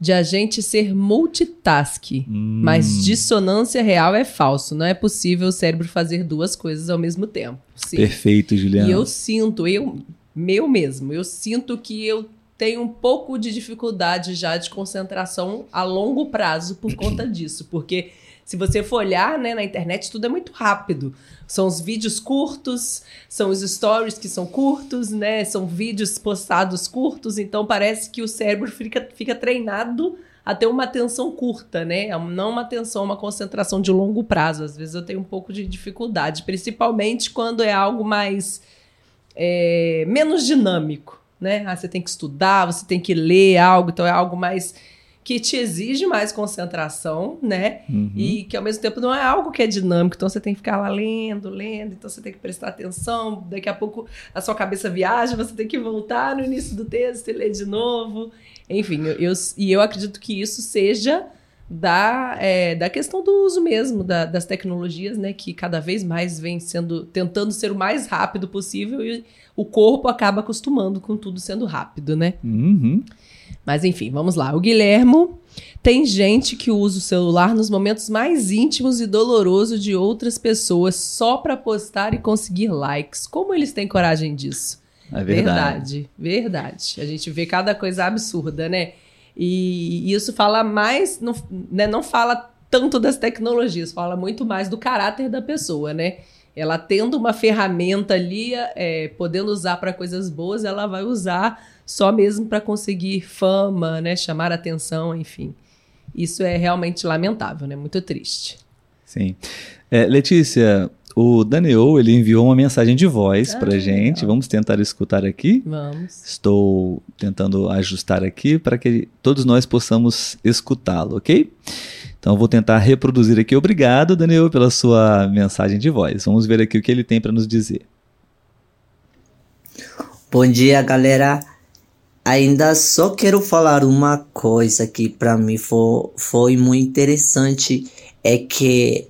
de a gente ser multitask. Hum, Mas dissonância real é falso. Não é possível o cérebro fazer duas coisas ao mesmo tempo. Sim. Perfeito, Juliana. E eu sinto, eu, meu mesmo, eu sinto que eu tenho um pouco de dificuldade já de concentração a longo prazo por conta disso. Porque se você for olhar né, na internet, tudo é muito rápido. São os vídeos curtos, são os stories que são curtos, né? São vídeos postados curtos, então parece que o cérebro fica, fica treinado a ter uma atenção curta, né? Não uma atenção, uma concentração de longo prazo. Às vezes eu tenho um pouco de dificuldade, principalmente quando é algo mais é, menos dinâmico, né? Ah, você tem que estudar, você tem que ler algo, então é algo mais que te exige mais concentração, né? Uhum. E que ao mesmo tempo não é algo que é dinâmico, então você tem que ficar lá lendo, lendo, então você tem que prestar atenção, daqui a pouco a sua cabeça viaja, você tem que voltar no início do texto e ler de novo. Enfim, eu, eu- e eu acredito que isso seja da, é, da questão do uso mesmo da- das tecnologias, né? Que cada vez mais vem sendo tentando ser o mais rápido possível e o corpo acaba acostumando com tudo sendo rápido, né? Uhum. Mas enfim, vamos lá. O Guilhermo tem gente que usa o celular nos momentos mais íntimos e dolorosos de outras pessoas só para postar e conseguir likes. Como eles têm coragem disso? É verdade. Verdade, verdade. A gente vê cada coisa absurda, né? E isso fala mais, não, né, não fala tanto das tecnologias, fala muito mais do caráter da pessoa, né? Ela tendo uma ferramenta ali, é, podendo usar para coisas boas, ela vai usar só mesmo para conseguir fama, né? Chamar atenção, enfim. Isso é realmente lamentável, né? Muito triste. Sim. É, Letícia, o Daniel, ele enviou uma mensagem de voz Ah, pra gente. legal. Vamos tentar escutar aqui. Vamos. Estou tentando ajustar aqui para que todos nós possamos escutá-lo, ok? Então eu vou tentar reproduzir aqui. Obrigado, Daniel, pela sua mensagem de voz. Vamos ver aqui o que ele tem para nos dizer. Bom dia, galera. Ainda só quero falar uma coisa que para mim foi, foi muito interessante é que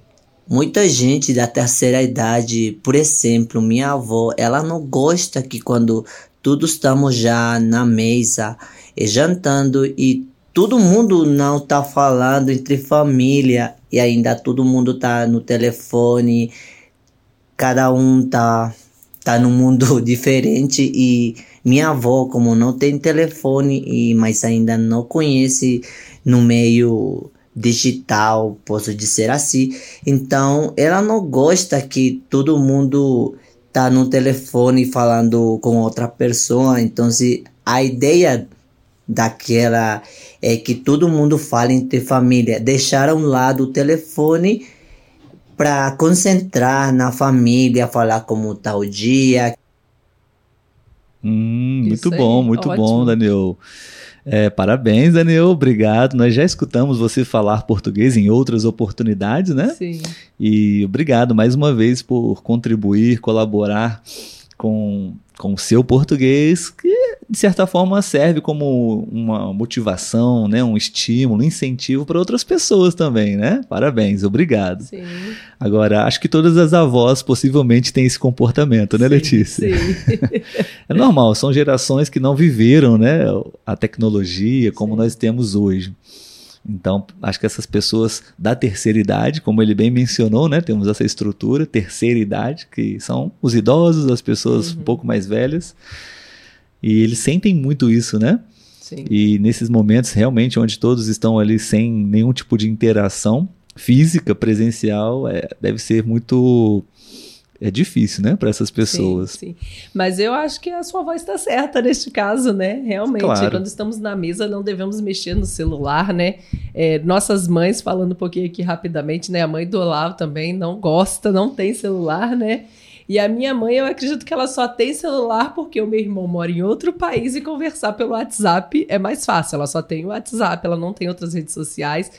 muita gente da terceira idade, por exemplo, minha avó, ela não gosta que quando todos estamos já na mesa e jantando e todo mundo não tá falando entre família e ainda todo mundo tá no telefone, cada um tá tá num mundo diferente e minha avó como não tem telefone e mas ainda não conhece no meio digital, posso dizer assim. Então, ela não gosta que todo mundo tá no telefone falando com outra pessoa. Então, se a ideia daquela é que todo mundo fale entre família, deixar a um lado o telefone para concentrar na família, falar como tá o dia. Hum, muito aí, bom, muito bom, ótimo. Daniel. É, parabéns, Daniel. Obrigado. Nós já escutamos você falar português em outras oportunidades, né? Sim. E obrigado mais uma vez por contribuir, colaborar com, com o seu português, que de certa forma serve como uma motivação, né, um estímulo, um incentivo para outras pessoas também, né? Parabéns, obrigado. Sim. Agora, acho que todas as avós possivelmente têm esse comportamento, né, sim, Letícia? Sim. é normal, são gerações que não viveram, né, a tecnologia como sim. nós temos hoje. Então, acho que essas pessoas da terceira idade, como ele bem mencionou, né, temos essa estrutura, terceira idade, que são os idosos, as pessoas uhum. um pouco mais velhas, e eles sentem muito isso, né? Sim. E nesses momentos, realmente, onde todos estão ali sem nenhum tipo de interação física, presencial, é, deve ser muito é difícil, né, para essas pessoas. Sim, sim. Mas eu acho que a sua voz está certa neste caso, né? Realmente, claro. quando estamos na mesa, não devemos mexer no celular, né? É, nossas mães, falando um pouquinho aqui rapidamente, né? A mãe do Olavo também não gosta, não tem celular, né? E a minha mãe, eu acredito que ela só tem celular porque o meu irmão mora em outro país e conversar pelo WhatsApp é mais fácil. Ela só tem o WhatsApp, ela não tem outras redes sociais.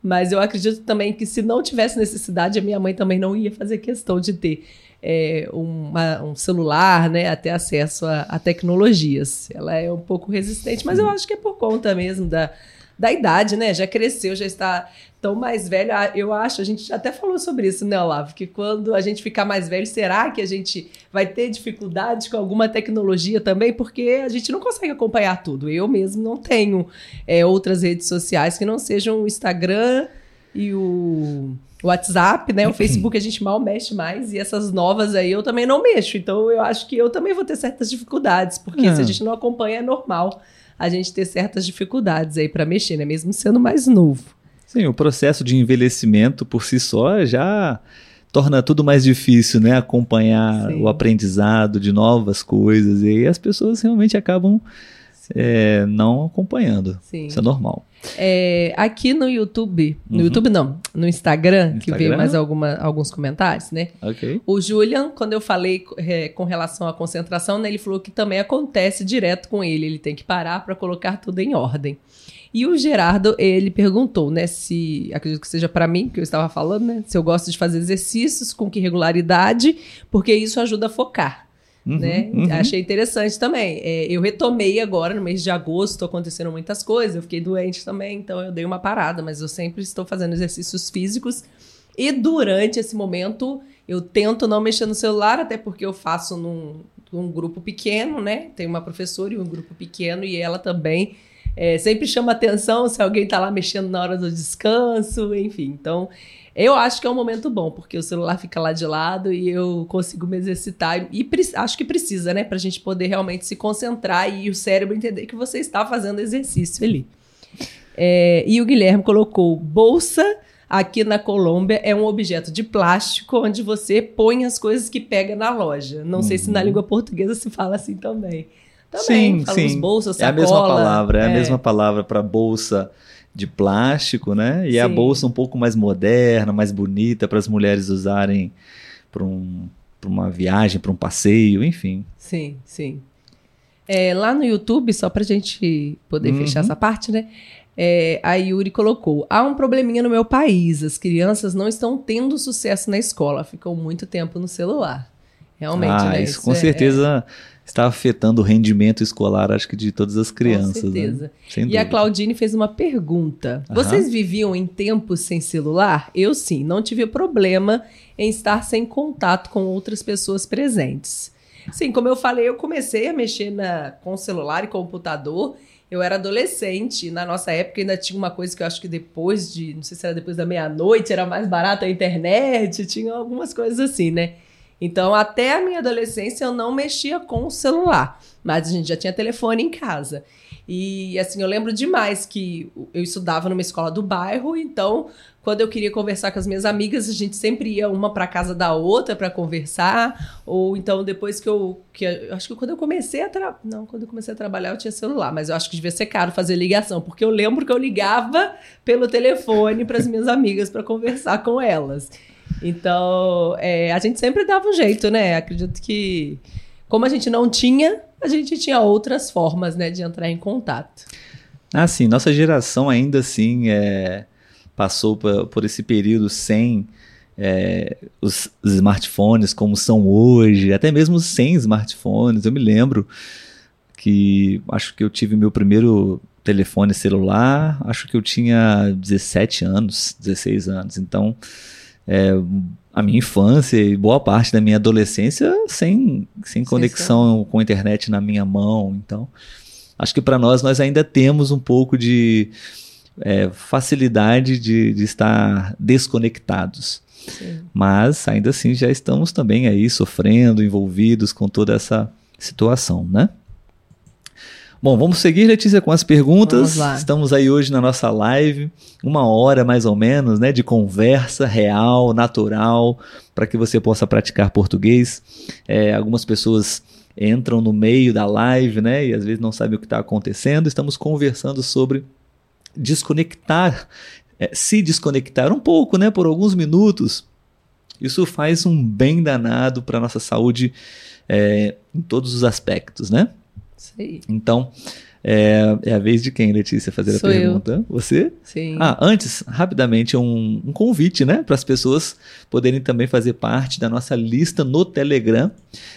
Mas eu acredito também que se não tivesse necessidade, a minha mãe também não ia fazer questão de ter é, uma, um celular, né, até acesso a, a, tecnologias. Ela é um pouco resistente, mas eu acho que é por conta mesmo da, da idade, né? Já cresceu, já está tão mais velho. Ah, eu acho, a gente até falou sobre isso, né, Olavo? Que quando a gente ficar mais velho, será que a gente vai ter dificuldade com alguma tecnologia também? Porque a gente não consegue acompanhar tudo. Eu mesmo não tenho é, outras redes sociais que não sejam o Instagram e o WhatsApp, né? O Facebook a gente mal mexe mais e essas novas aí eu também não mexo. Então eu acho que eu também vou ter certas dificuldades, porque é. se a gente não acompanha é normal a gente ter certas dificuldades aí para mexer, né? Mesmo sendo mais novo. Sim, o processo de envelhecimento por si só já torna tudo mais difícil, né? Acompanhar Sim. o aprendizado de novas coisas e aí as pessoas realmente acabam é, não acompanhando. Sim. Isso é normal. É, aqui no YouTube, no uhum. YouTube não, no Instagram, Instagram, que veio mais alguma, alguns comentários, né? Okay. O Julian, quando eu falei é, com relação à concentração, né, ele falou que também acontece direto com ele. Ele tem que parar para colocar tudo em ordem. E o Gerardo, ele perguntou, né, se, acredito que seja para mim, que eu estava falando, né, se eu gosto de fazer exercícios, com que regularidade, porque isso ajuda a focar. Uhum, né? Uhum. Achei interessante também. É, eu retomei agora, no mês de agosto, aconteceram muitas coisas. Eu fiquei doente também, então eu dei uma parada, mas eu sempre estou fazendo exercícios físicos. E durante esse momento, eu tento não mexer no celular, até porque eu faço num, num grupo pequeno, né? Tem uma professora e um grupo pequeno, e ela também é, sempre chama atenção se alguém está lá mexendo na hora do descanso, enfim. Então, eu acho que é um momento bom, porque o celular fica lá de lado e eu consigo me exercitar. E acho que precisa, né? Pra gente poder realmente se concentrar e o cérebro entender que você está fazendo exercício ali. É, e o Guilherme colocou bolsa aqui na Colômbia é um objeto de plástico onde você põe as coisas que pega na loja. Não uhum. sei se na uhum. língua portuguesa se fala assim também. Também, sim, sim. bolsas, sacola, É a mesma palavra, é, é. a mesma palavra para bolsa de plástico, né? E Sim. a bolsa um pouco mais moderna, mais bonita para as mulheres usarem para um, uma viagem, para um passeio, enfim. Sim, sim. É, lá no YouTube, só para a gente poder uhum. fechar essa parte, né? É, a Yuri colocou: há um probleminha no meu país, as crianças não estão tendo sucesso na escola, ficam muito tempo no celular. Realmente, ah, né? Isso, isso com é, certeza está afetando o rendimento escolar, acho que de todas as crianças. Com né? certeza. Né? e dúvida. a Claudine fez uma pergunta. Aham. Vocês viviam em tempos sem celular? Eu sim, não tive problema em estar sem contato com outras pessoas presentes. Sim, como eu falei, eu comecei a mexer na, com celular e computador. Eu era adolescente, na nossa época ainda tinha uma coisa que eu acho que depois de, não sei se era depois da meia-noite, era mais barato a internet, tinha algumas coisas assim, né? Então, até a minha adolescência, eu não mexia com o celular, mas a gente já tinha telefone em casa. E, assim, eu lembro demais que eu estudava numa escola do bairro, então, quando eu queria conversar com as minhas amigas, a gente sempre ia uma para casa da outra para conversar, ou então depois que eu, que eu acho que quando eu comecei a tra... não, quando eu comecei a trabalhar eu tinha celular, mas eu acho que devia ser caro fazer ligação, porque eu lembro que eu ligava pelo telefone para as minhas amigas para conversar com elas. Então, é, a gente sempre dava um jeito, né? Acredito que, como a gente não tinha, a gente tinha outras formas, né, de entrar em contato. Ah, sim. Nossa geração ainda assim é, passou por, por esse período sem é, os, os, smartphones como são hoje, até mesmo sem smartphones. Eu me lembro que acho que eu tive meu primeiro telefone celular, acho que eu tinha 17 anos, 16 anos. Então, é, a minha infância e boa parte da minha adolescência sem, sem conexão com a internet na minha mão. Então, acho que para nós, nós ainda temos um pouco de é, facilidade de, de estar desconectados. Sim. Mas ainda assim já estamos também aí sofrendo, envolvidos com toda essa situação, né? Bom, vamos seguir, Letícia, com as perguntas. Estamos aí hoje na nossa live, uma hora mais ou menos, né, de conversa real, natural, para que você possa praticar português. É, algumas pessoas entram no meio da live, né, e às vezes não sabem o que está acontecendo. Estamos conversando sobre desconectar, é, se desconectar um pouco, né, por alguns minutos. Isso faz um bem danado para nossa saúde é, em todos os aspectos, né? Sei. Então, é, é, a vez de quem, Letícia, fazer Sou a pergunta? Eu. Você? Sim. Ah, antes, rapidamente, um, um convite, né? Para as pessoas poderem também fazer parte da nossa lista no Telegram.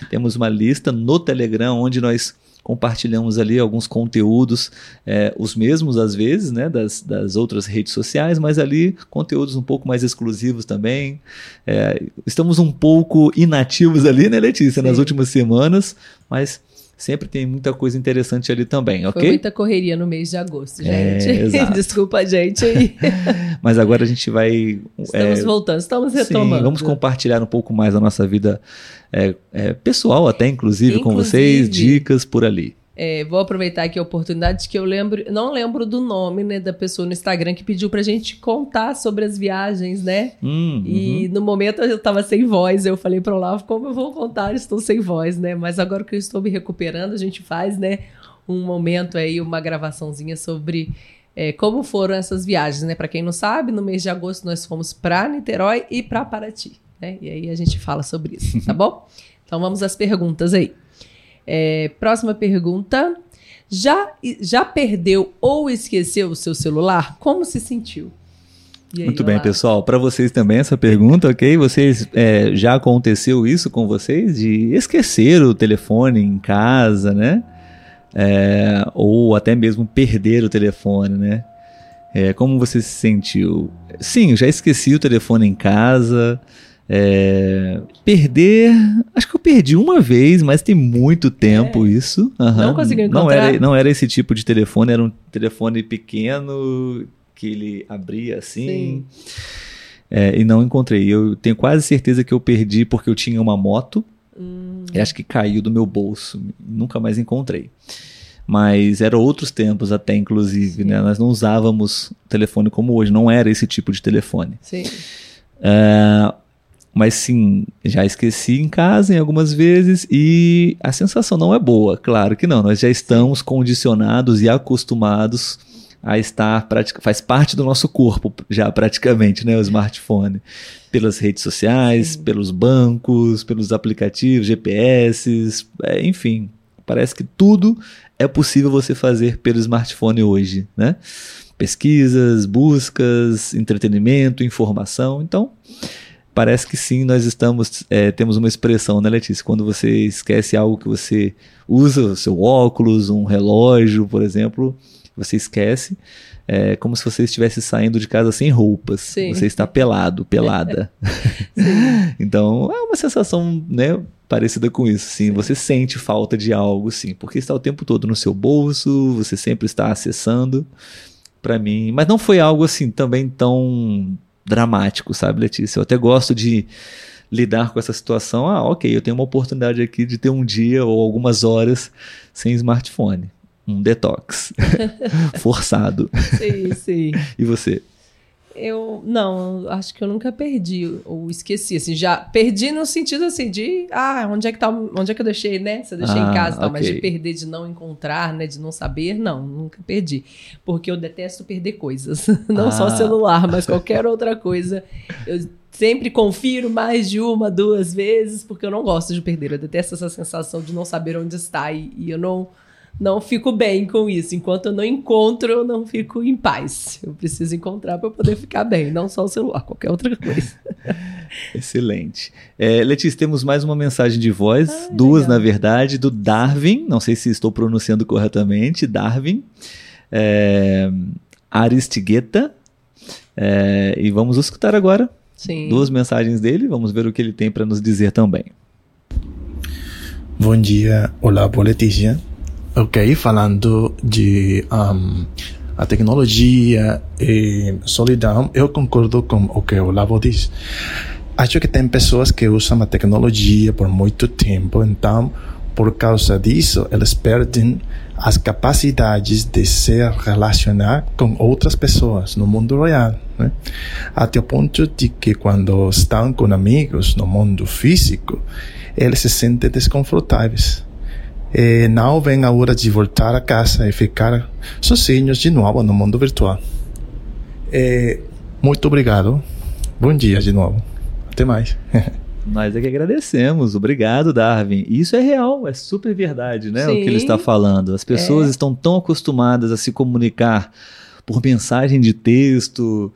Temos uma lista no Telegram onde nós compartilhamos ali alguns conteúdos, é, os mesmos às vezes, né, das, das outras redes sociais, mas ali conteúdos um pouco mais exclusivos também. É, estamos um pouco inativos ali, né, Letícia, Sim. nas últimas semanas, mas Sempre tem muita coisa interessante ali também, ok? Foi muita correria no mês de agosto, é, gente. É, Desculpa a gente aí. Mas agora a gente vai. Estamos é, voltando, estamos retomando. Sim, vamos compartilhar um pouco mais da nossa vida é, é pessoal, até inclusive, inclusive, com vocês, dicas por ali. É, vou aproveitar aqui a oportunidade que eu lembro, não lembro do nome, né, da pessoa no Instagram que pediu pra gente contar sobre as viagens, né? Hum, e uhum. no momento eu tava sem voz, eu falei pro Olavo, como eu vou contar? Estou sem voz, né? Mas agora que eu estou me recuperando, a gente faz, né, um momento aí, uma gravaçãozinha sobre é, como foram essas viagens, né? Para quem não sabe, no mês de agosto nós fomos para Niterói e para Paraty, né? E aí a gente fala sobre isso, tá bom? Então vamos às perguntas aí. É, próxima pergunta. Já, já perdeu ou esqueceu o seu celular? Como se sentiu? Aí, Muito bem, pessoal. Para vocês também essa pergunta, ok? Vocês é, já aconteceu isso com vocês de esquecer o telefone em casa, né? É, ou até mesmo perder o telefone, né? É, como você se sentiu? Sim, já esqueci o telefone em casa. É, perder, acho que eu perdi uma vez, mas tem muito tempo é. isso. Uhum. Não conseguiu encontrar? Não era, não era esse tipo de telefone, era um telefone pequeno que ele abria assim. É, e não encontrei. Eu tenho quase certeza que eu perdi porque eu tinha uma moto. Hum. E acho que caiu do meu bolso. Nunca mais encontrei. Mas eram outros tempos até, inclusive, né? Nós não usávamos telefone como hoje. Não era esse tipo de telefone. Sim. Uh, mas sim, já esqueci em casa em algumas vezes e a sensação não é boa, claro que não. Nós já estamos condicionados e acostumados a estar, faz parte do nosso corpo já praticamente, né, o smartphone. Pelas redes sociais, sim. pelos bancos, pelos aplicativos, GPS, é, enfim. Parece que tudo é possível você fazer pelo smartphone hoje, né? Pesquisas, buscas, entretenimento, informação. Então, parece que sim, nós estamos, é, temos uma expressão, né, Letícia? Quando você esquece algo que você usa, seu óculos, um relógio, por exemplo, você esquece, é como se você estivesse saindo de casa sem roupas. Sim. Você está pelado, pelada. então, é uma sensação, né, parecida com isso, sim. Você sente falta de algo, sim, porque está o tempo todo no seu bolso, você sempre está acessando. Para mim, mas não foi algo assim também tão dramático, sabe, Letícia? Eu até gosto de lidar com essa situação. Ah, ok, eu tenho uma oportunidade aqui de ter um dia ou algumas horas sem smartphone. Um detox. Forçado. Sim, sim. e você? Eu não, acho que eu nunca perdi ou esqueci, assim, já perdi no sentido assim de, ah, onde é que tá, onde é que eu deixei, né? Se eu deixei ah, em casa, tal, okay. mas de perder, de não encontrar, né, de não saber, não, nunca perdi, porque eu detesto perder coisas, não ah. só celular, mas qualquer outra coisa. Eu sempre confiro mais de uma, duas vezes, porque eu não gosto de perder, eu detesto essa sensação de não saber onde está e, e eu não não fico bem com isso. Enquanto eu não encontro, eu não fico em paz. Eu preciso encontrar para poder ficar bem, não só o celular, qualquer outra coisa. Excelente. É, Letícia, temos mais uma mensagem de voz, ah, duas legal. na verdade, do Darwin. Não sei se estou pronunciando corretamente. Darwin. É, Aristigueta. É, e vamos escutar agora Sim. duas mensagens dele. Vamos ver o que ele tem para nos dizer também. Bom dia, olá, boa Letícia. Ok, falando de um, a tecnologia e solidão, eu concordo com o que o Lavo diz. Acho que tem pessoas que usam a tecnologia por muito tempo, então, por causa disso, eles perdem as capacidades de se relacionar com outras pessoas no mundo real. Né? Até o ponto de que, quando estão com amigos no mundo físico, eles se sentem desconfortáveis e não vem a hora de voltar a casa e ficar sozinhos de novo no mundo virtual. E muito obrigado. Bom dia de novo. Até mais. Nós é que agradecemos. Obrigado, Darwin. Isso é real, é super verdade, né? Sim, o que ele está falando. As pessoas é. estão tão acostumadas a se comunicar por mensagem de texto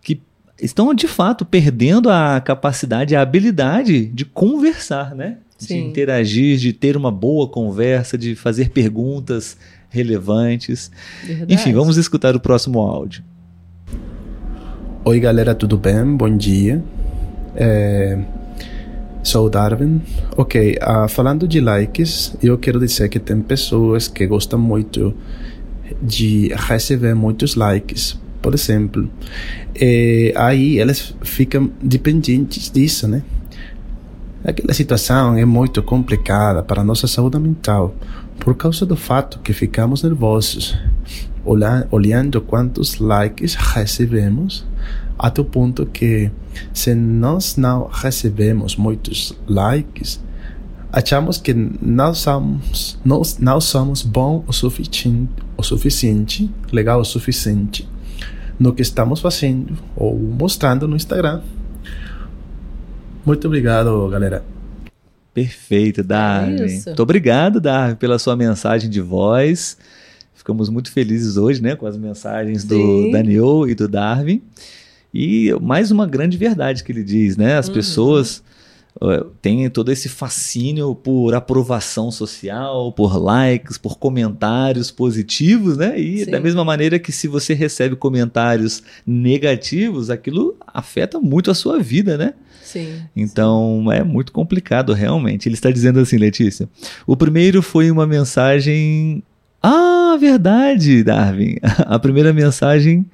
que estão de fato perdendo a capacidade, a habilidade de conversar, né? De interagir, de ter uma boa conversa, de fazer perguntas relevantes. Verdade. Enfim, vamos escutar o próximo áudio. Oi, galera, tudo bem? Bom dia. É... Sou o Darwin. Ok, uh, falando de likes, eu quero dizer que tem pessoas que gostam muito de receber muitos likes, por exemplo. E aí elas ficam dependentes disso, né? Aquela situação é muito complicada para nossa saúde mental por causa do fato que ficamos nervosos, olhando quantos likes recebemos, até o ponto que, se nós não recebemos muitos likes, achamos que não somos, não, não somos bom o suficiente, o suficiente, legal o suficiente no que estamos fazendo ou mostrando no Instagram. Muito obrigado, galera. Perfeito, Darwin. É muito obrigado, Darwin, pela sua mensagem de voz. Ficamos muito felizes hoje, né, com as mensagens Sim. do Daniel e do Darwin. E mais uma grande verdade que ele diz, né? As uhum. pessoas uh, têm todo esse fascínio por aprovação social, por likes, por comentários positivos, né? E Sim. da mesma maneira que se você recebe comentários negativos, aquilo afeta muito a sua vida, né? Sim. Então sim. é muito complicado realmente. Ele está dizendo assim, Letícia. O primeiro foi uma mensagem ah, verdade, Darwin. A primeira mensagem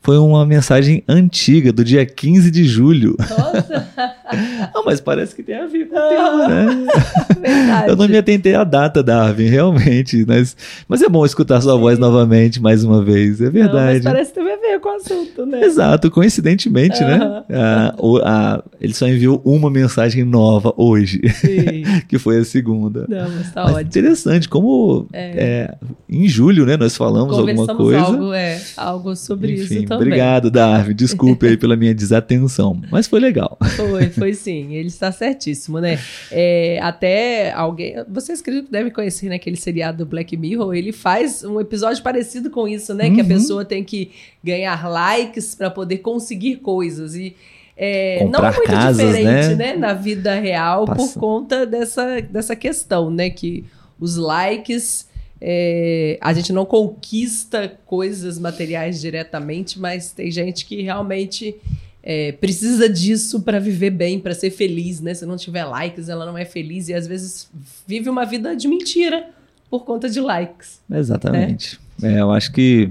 foi uma mensagem antiga, do dia 15 de julho. Nossa! ah, mas parece que tem a ver com o tema, né? Verdade. Eu não me atentei à data, Darwin, realmente. Mas, mas é bom escutar sua Sim. voz novamente, mais uma vez. É verdade. Não, mas parece que tem a ver com o assunto, né? Exato, coincidentemente, né? A, a, ele só enviou uma mensagem nova hoje, que foi a segunda. Não, mas tá mas ótimo. Interessante, como é. É, em julho, né? Nós falamos alguma coisa. Algo, é, algo sobre Enfim, isso também. Obrigado, Darwin. Desculpe aí pela minha desatenção. Mas foi legal. Foi, foi sim. Ele está certíssimo, né? É, até alguém. Vocês devem conhecer naquele né, seriado do Black Mirror. Ele faz um episódio parecido com isso, né? Uhum. Que a uhum. pessoa tem que ganhar likes para poder conseguir coisas. E é, não é muito casas, diferente, né? né? Na vida real, Passa. por conta dessa, dessa questão, né? Que os likes é, a gente não conquista coisas materiais diretamente, mas tem gente que realmente é, precisa disso para viver bem, para ser feliz, né? Se não tiver likes, ela não é feliz e às vezes vive uma vida de mentira por conta de likes. Exatamente. Né? É, eu acho que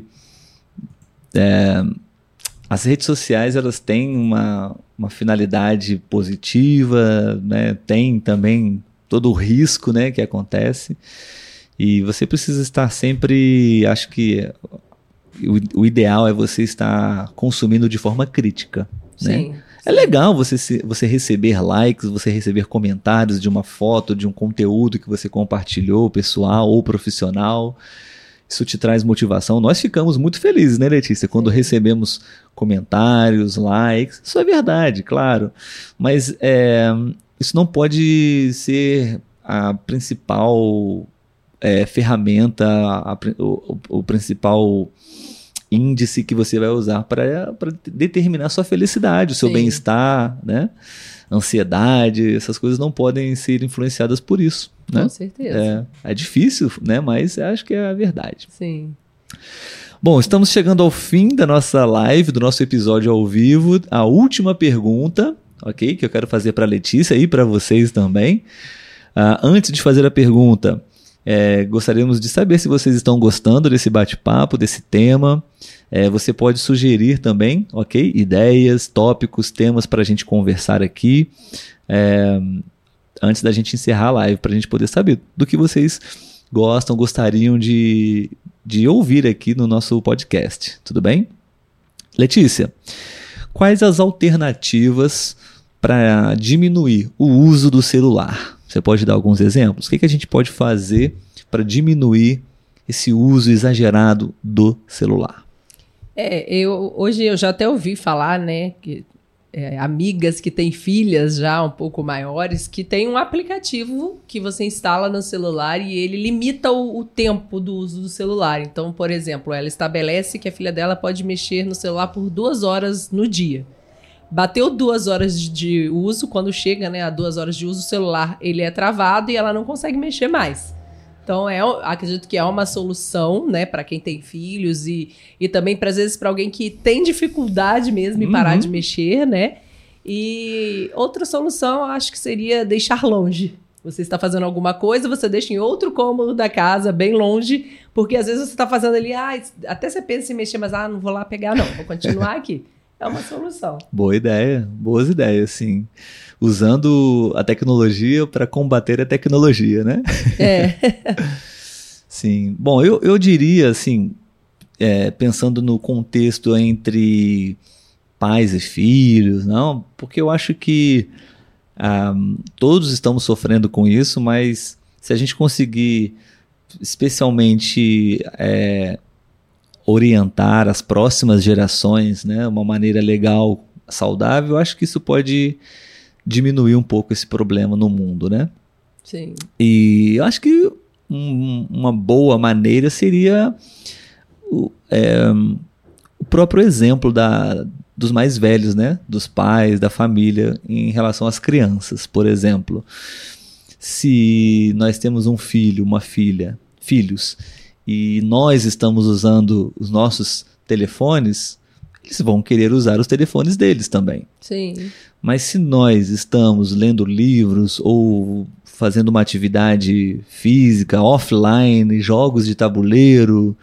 é, as redes sociais elas têm uma, uma finalidade positiva, né? Tem também todo o risco, né, que acontece. E você precisa estar sempre, acho que o, o ideal é você estar consumindo de forma crítica, né? Sim. É legal você, você receber likes, você receber comentários de uma foto, de um conteúdo que você compartilhou, pessoal ou profissional. Isso te traz motivação. Nós ficamos muito felizes, né, Letícia, quando Sim. recebemos comentários, likes. Isso é verdade, claro. Mas é, isso não pode ser a principal é, ferramenta, a- a- o, o- o principal índice que você vai usar para determinar a sua felicidade, o seu bem-estar, né? Ansiedade, essas coisas não podem ser influenciadas por isso, né? Com certeza. É, é difícil, né? Mas acho que é a verdade. Sim. Bom, estamos chegando ao fim da nossa live, do nosso episódio ao vivo. A última pergunta, ok? Que eu quero fazer para Letícia e para vocês também. Ah, antes de fazer a pergunta, é, gostaríamos de saber se vocês estão gostando desse bate-papo, desse tema. É, você pode sugerir também, ok? Ideias, tópicos, temas para a gente conversar aqui. É, antes da gente encerrar a live, para a gente poder saber do que vocês gostam, gostariam de, de ouvir aqui no nosso podcast. Tudo bem? Letícia, quais as alternativas para diminuir o uso do celular? Você pode dar alguns exemplos? O que, que a gente pode fazer para diminuir esse uso exagerado do celular? É, eu, hoje eu já até ouvi falar, né, que é, amigas que têm filhas já um pouco maiores, que tem um aplicativo que você instala no celular e ele limita o, o tempo do uso do celular. Então, por exemplo, ela estabelece que a filha dela pode mexer no celular por duas horas no dia. Bateu duas horas de- uso, quando chega né, a duas horas de uso, o celular ele é travado e ela não consegue mexer mais. Então, é, acredito que é uma solução, né, para quem tem filhos e, e também, para às vezes, para alguém que tem dificuldade mesmo em parar Uhum. de mexer, né? E outra solução, eu acho que seria deixar longe. Você está fazendo alguma coisa, você deixa em outro cômodo da casa, bem longe, porque às vezes você está fazendo ali, ah, até você pensa em mexer, mas ah, não vou lá pegar, não, vou continuar aqui. É uma solução. Boa ideia, boas ideias, sim. Usando a tecnologia para combater a tecnologia, né? É. Sim. Bom, eu, eu diria assim, é, pensando no contexto entre pais e filhos, não, porque eu acho que ah, todos estamos sofrendo com isso, mas se a gente conseguir, especialmente é, orientar as próximas gerações, né, uma maneira legal, saudável, eu acho que isso pode diminuir um pouco esse problema no mundo, né? Sim. E eu acho que um- uma boa maneira seria o, é, o próprio exemplo da, dos mais velhos, né? Dos pais, da família, em relação às crianças, por exemplo. Se nós temos um filho, uma filha, filhos, e nós estamos usando os nossos telefones, eles vão querer usar os telefones deles também. Sim. Mas se nós estamos lendo livros ou fazendo uma atividade física, offline, jogos de tabuleiro,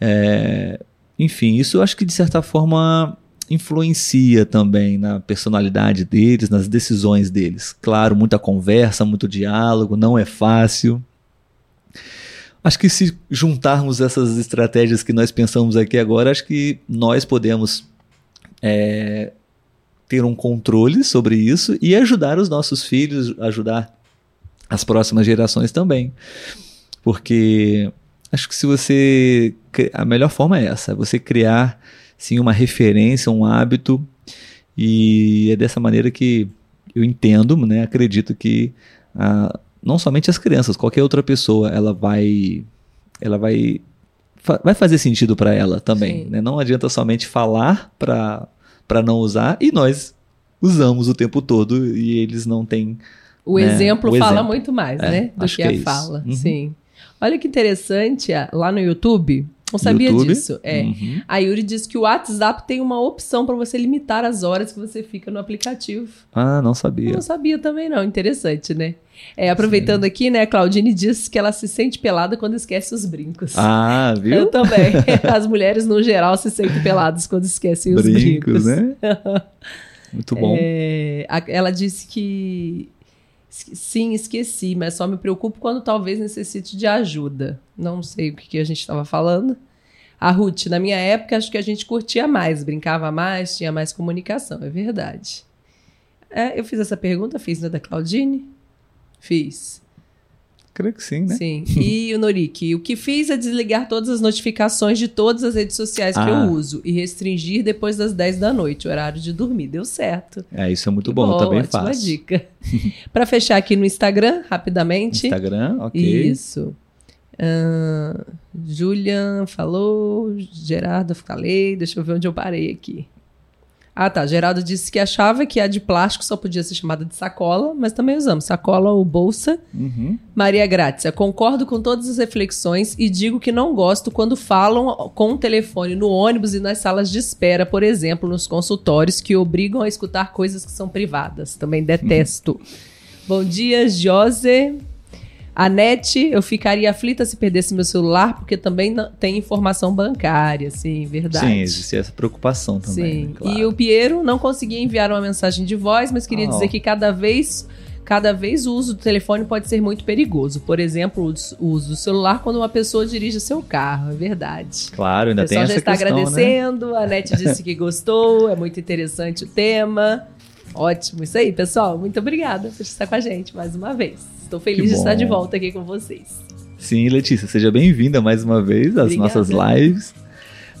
é, enfim, isso eu acho que de certa forma influencia também na personalidade deles, nas decisões deles. Claro, muita conversa, muito diálogo, não é fácil. Acho que se juntarmos essas estratégias que nós pensamos aqui agora, acho que nós podemos é, ter um controle sobre isso e ajudar os nossos filhos, ajudar as próximas gerações também. Porque acho que se você. A melhor forma é essa: é você criar sim uma referência, um hábito, e é dessa maneira que eu entendo, né? Acredito que ah, não somente as crianças, qualquer outra pessoa, ela vai. Ela vai. Vai fazer sentido para ela também. Né? Não adianta somente falar para não usar e nós usamos o tempo todo e eles não têm O né, exemplo o fala exemplo. muito mais, É, né? Do que, que é a isso. fala. Uhum. Sim. Olha que interessante, ah, lá no YouTube, não sabia YouTube. disso. É. Uhum. A Yuri diz que o WhatsApp tem uma opção para você limitar as horas que você fica no aplicativo. Ah, não Eu sabia. não sabia também, não. Interessante, né? É, aproveitando aqui, né, a Claudine disse que ela se sente pelada quando esquece os brincos. Ah, Eu viu? também. As mulheres, no geral, se sentem peladas quando esquecem os Brincos, brincos. né? Muito bom. É, a- ela disse que sim, esqueci, mas só me preocupo quando talvez necessite de ajuda. Não sei o que, que a gente estava falando. A Ruth, na minha época, acho que a gente curtia mais, brincava mais, tinha mais comunicação, é verdade. É, eu fiz essa pergunta, fiz na da Claudine? Fiz. Creio que sim, né? Sim. E o Norik, o que fiz é desligar todas as notificações de todas as redes sociais que Ah. eu uso e restringir depois das 10 da noite, o horário de dormir. Deu certo. É, isso é muito Que bom, também ótima faço. dica. Para fechar aqui no Instagram, rapidamente. Instagram, ok. Isso. Uh, Julian falou, Gerardo falei, deixa eu ver onde eu parei aqui. Ah, tá. Geraldo disse que achava que a de plástico só podia ser chamada de sacola, mas também usamos sacola ou bolsa. Uhum. Maria Grácia, concordo com todas as reflexões e digo que não gosto quando falam com o telefone no ônibus e nas salas de espera, por exemplo, nos consultórios, que obrigam a escutar coisas que são privadas. Também detesto. Bom dia, José. A NET, eu ficaria aflita se perdesse meu celular, porque também não, tem informação bancária, sim, verdade. Sim, existe essa preocupação também. Sim. né? Claro. E o Piero não conseguia enviar uma mensagem de voz, mas queria Oh. dizer que cada vez, cada vez o uso do telefone pode ser muito perigoso. Por exemplo, o us- o uso do celular quando uma pessoa dirige seu carro, é verdade. Claro, O ainda tem pessoal essa já está questão, né? agradecendo, a NET disse que gostou, é muito interessante o tema. Ótimo, isso aí, pessoal. Muito obrigada por estar com a gente mais uma vez. Estou feliz de estar de volta aqui com vocês. Sim, Letícia, seja bem-vinda mais uma vez às Obrigada. nossas lives.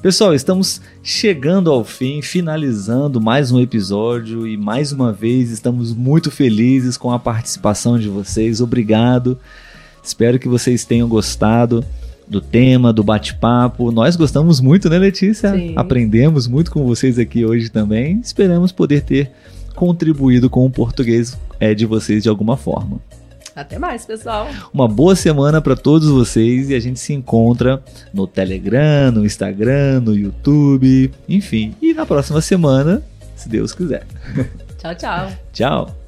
Pessoal, estamos chegando ao fim, finalizando mais um episódio e mais uma vez estamos muito felizes com a participação de vocês. Obrigado. Espero que vocês tenham gostado do tema, do bate-papo. Nós gostamos muito, né, Letícia? Sim. Aprendemos muito com vocês aqui hoje também. Esperamos poder ter contribuído com o português é, de vocês de alguma forma. Até mais, pessoal. Uma boa semana para todos vocês e a gente se encontra no Telegram, no Instagram, no YouTube, enfim. E na próxima semana, se Deus quiser. Tchau, tchau. Tchau.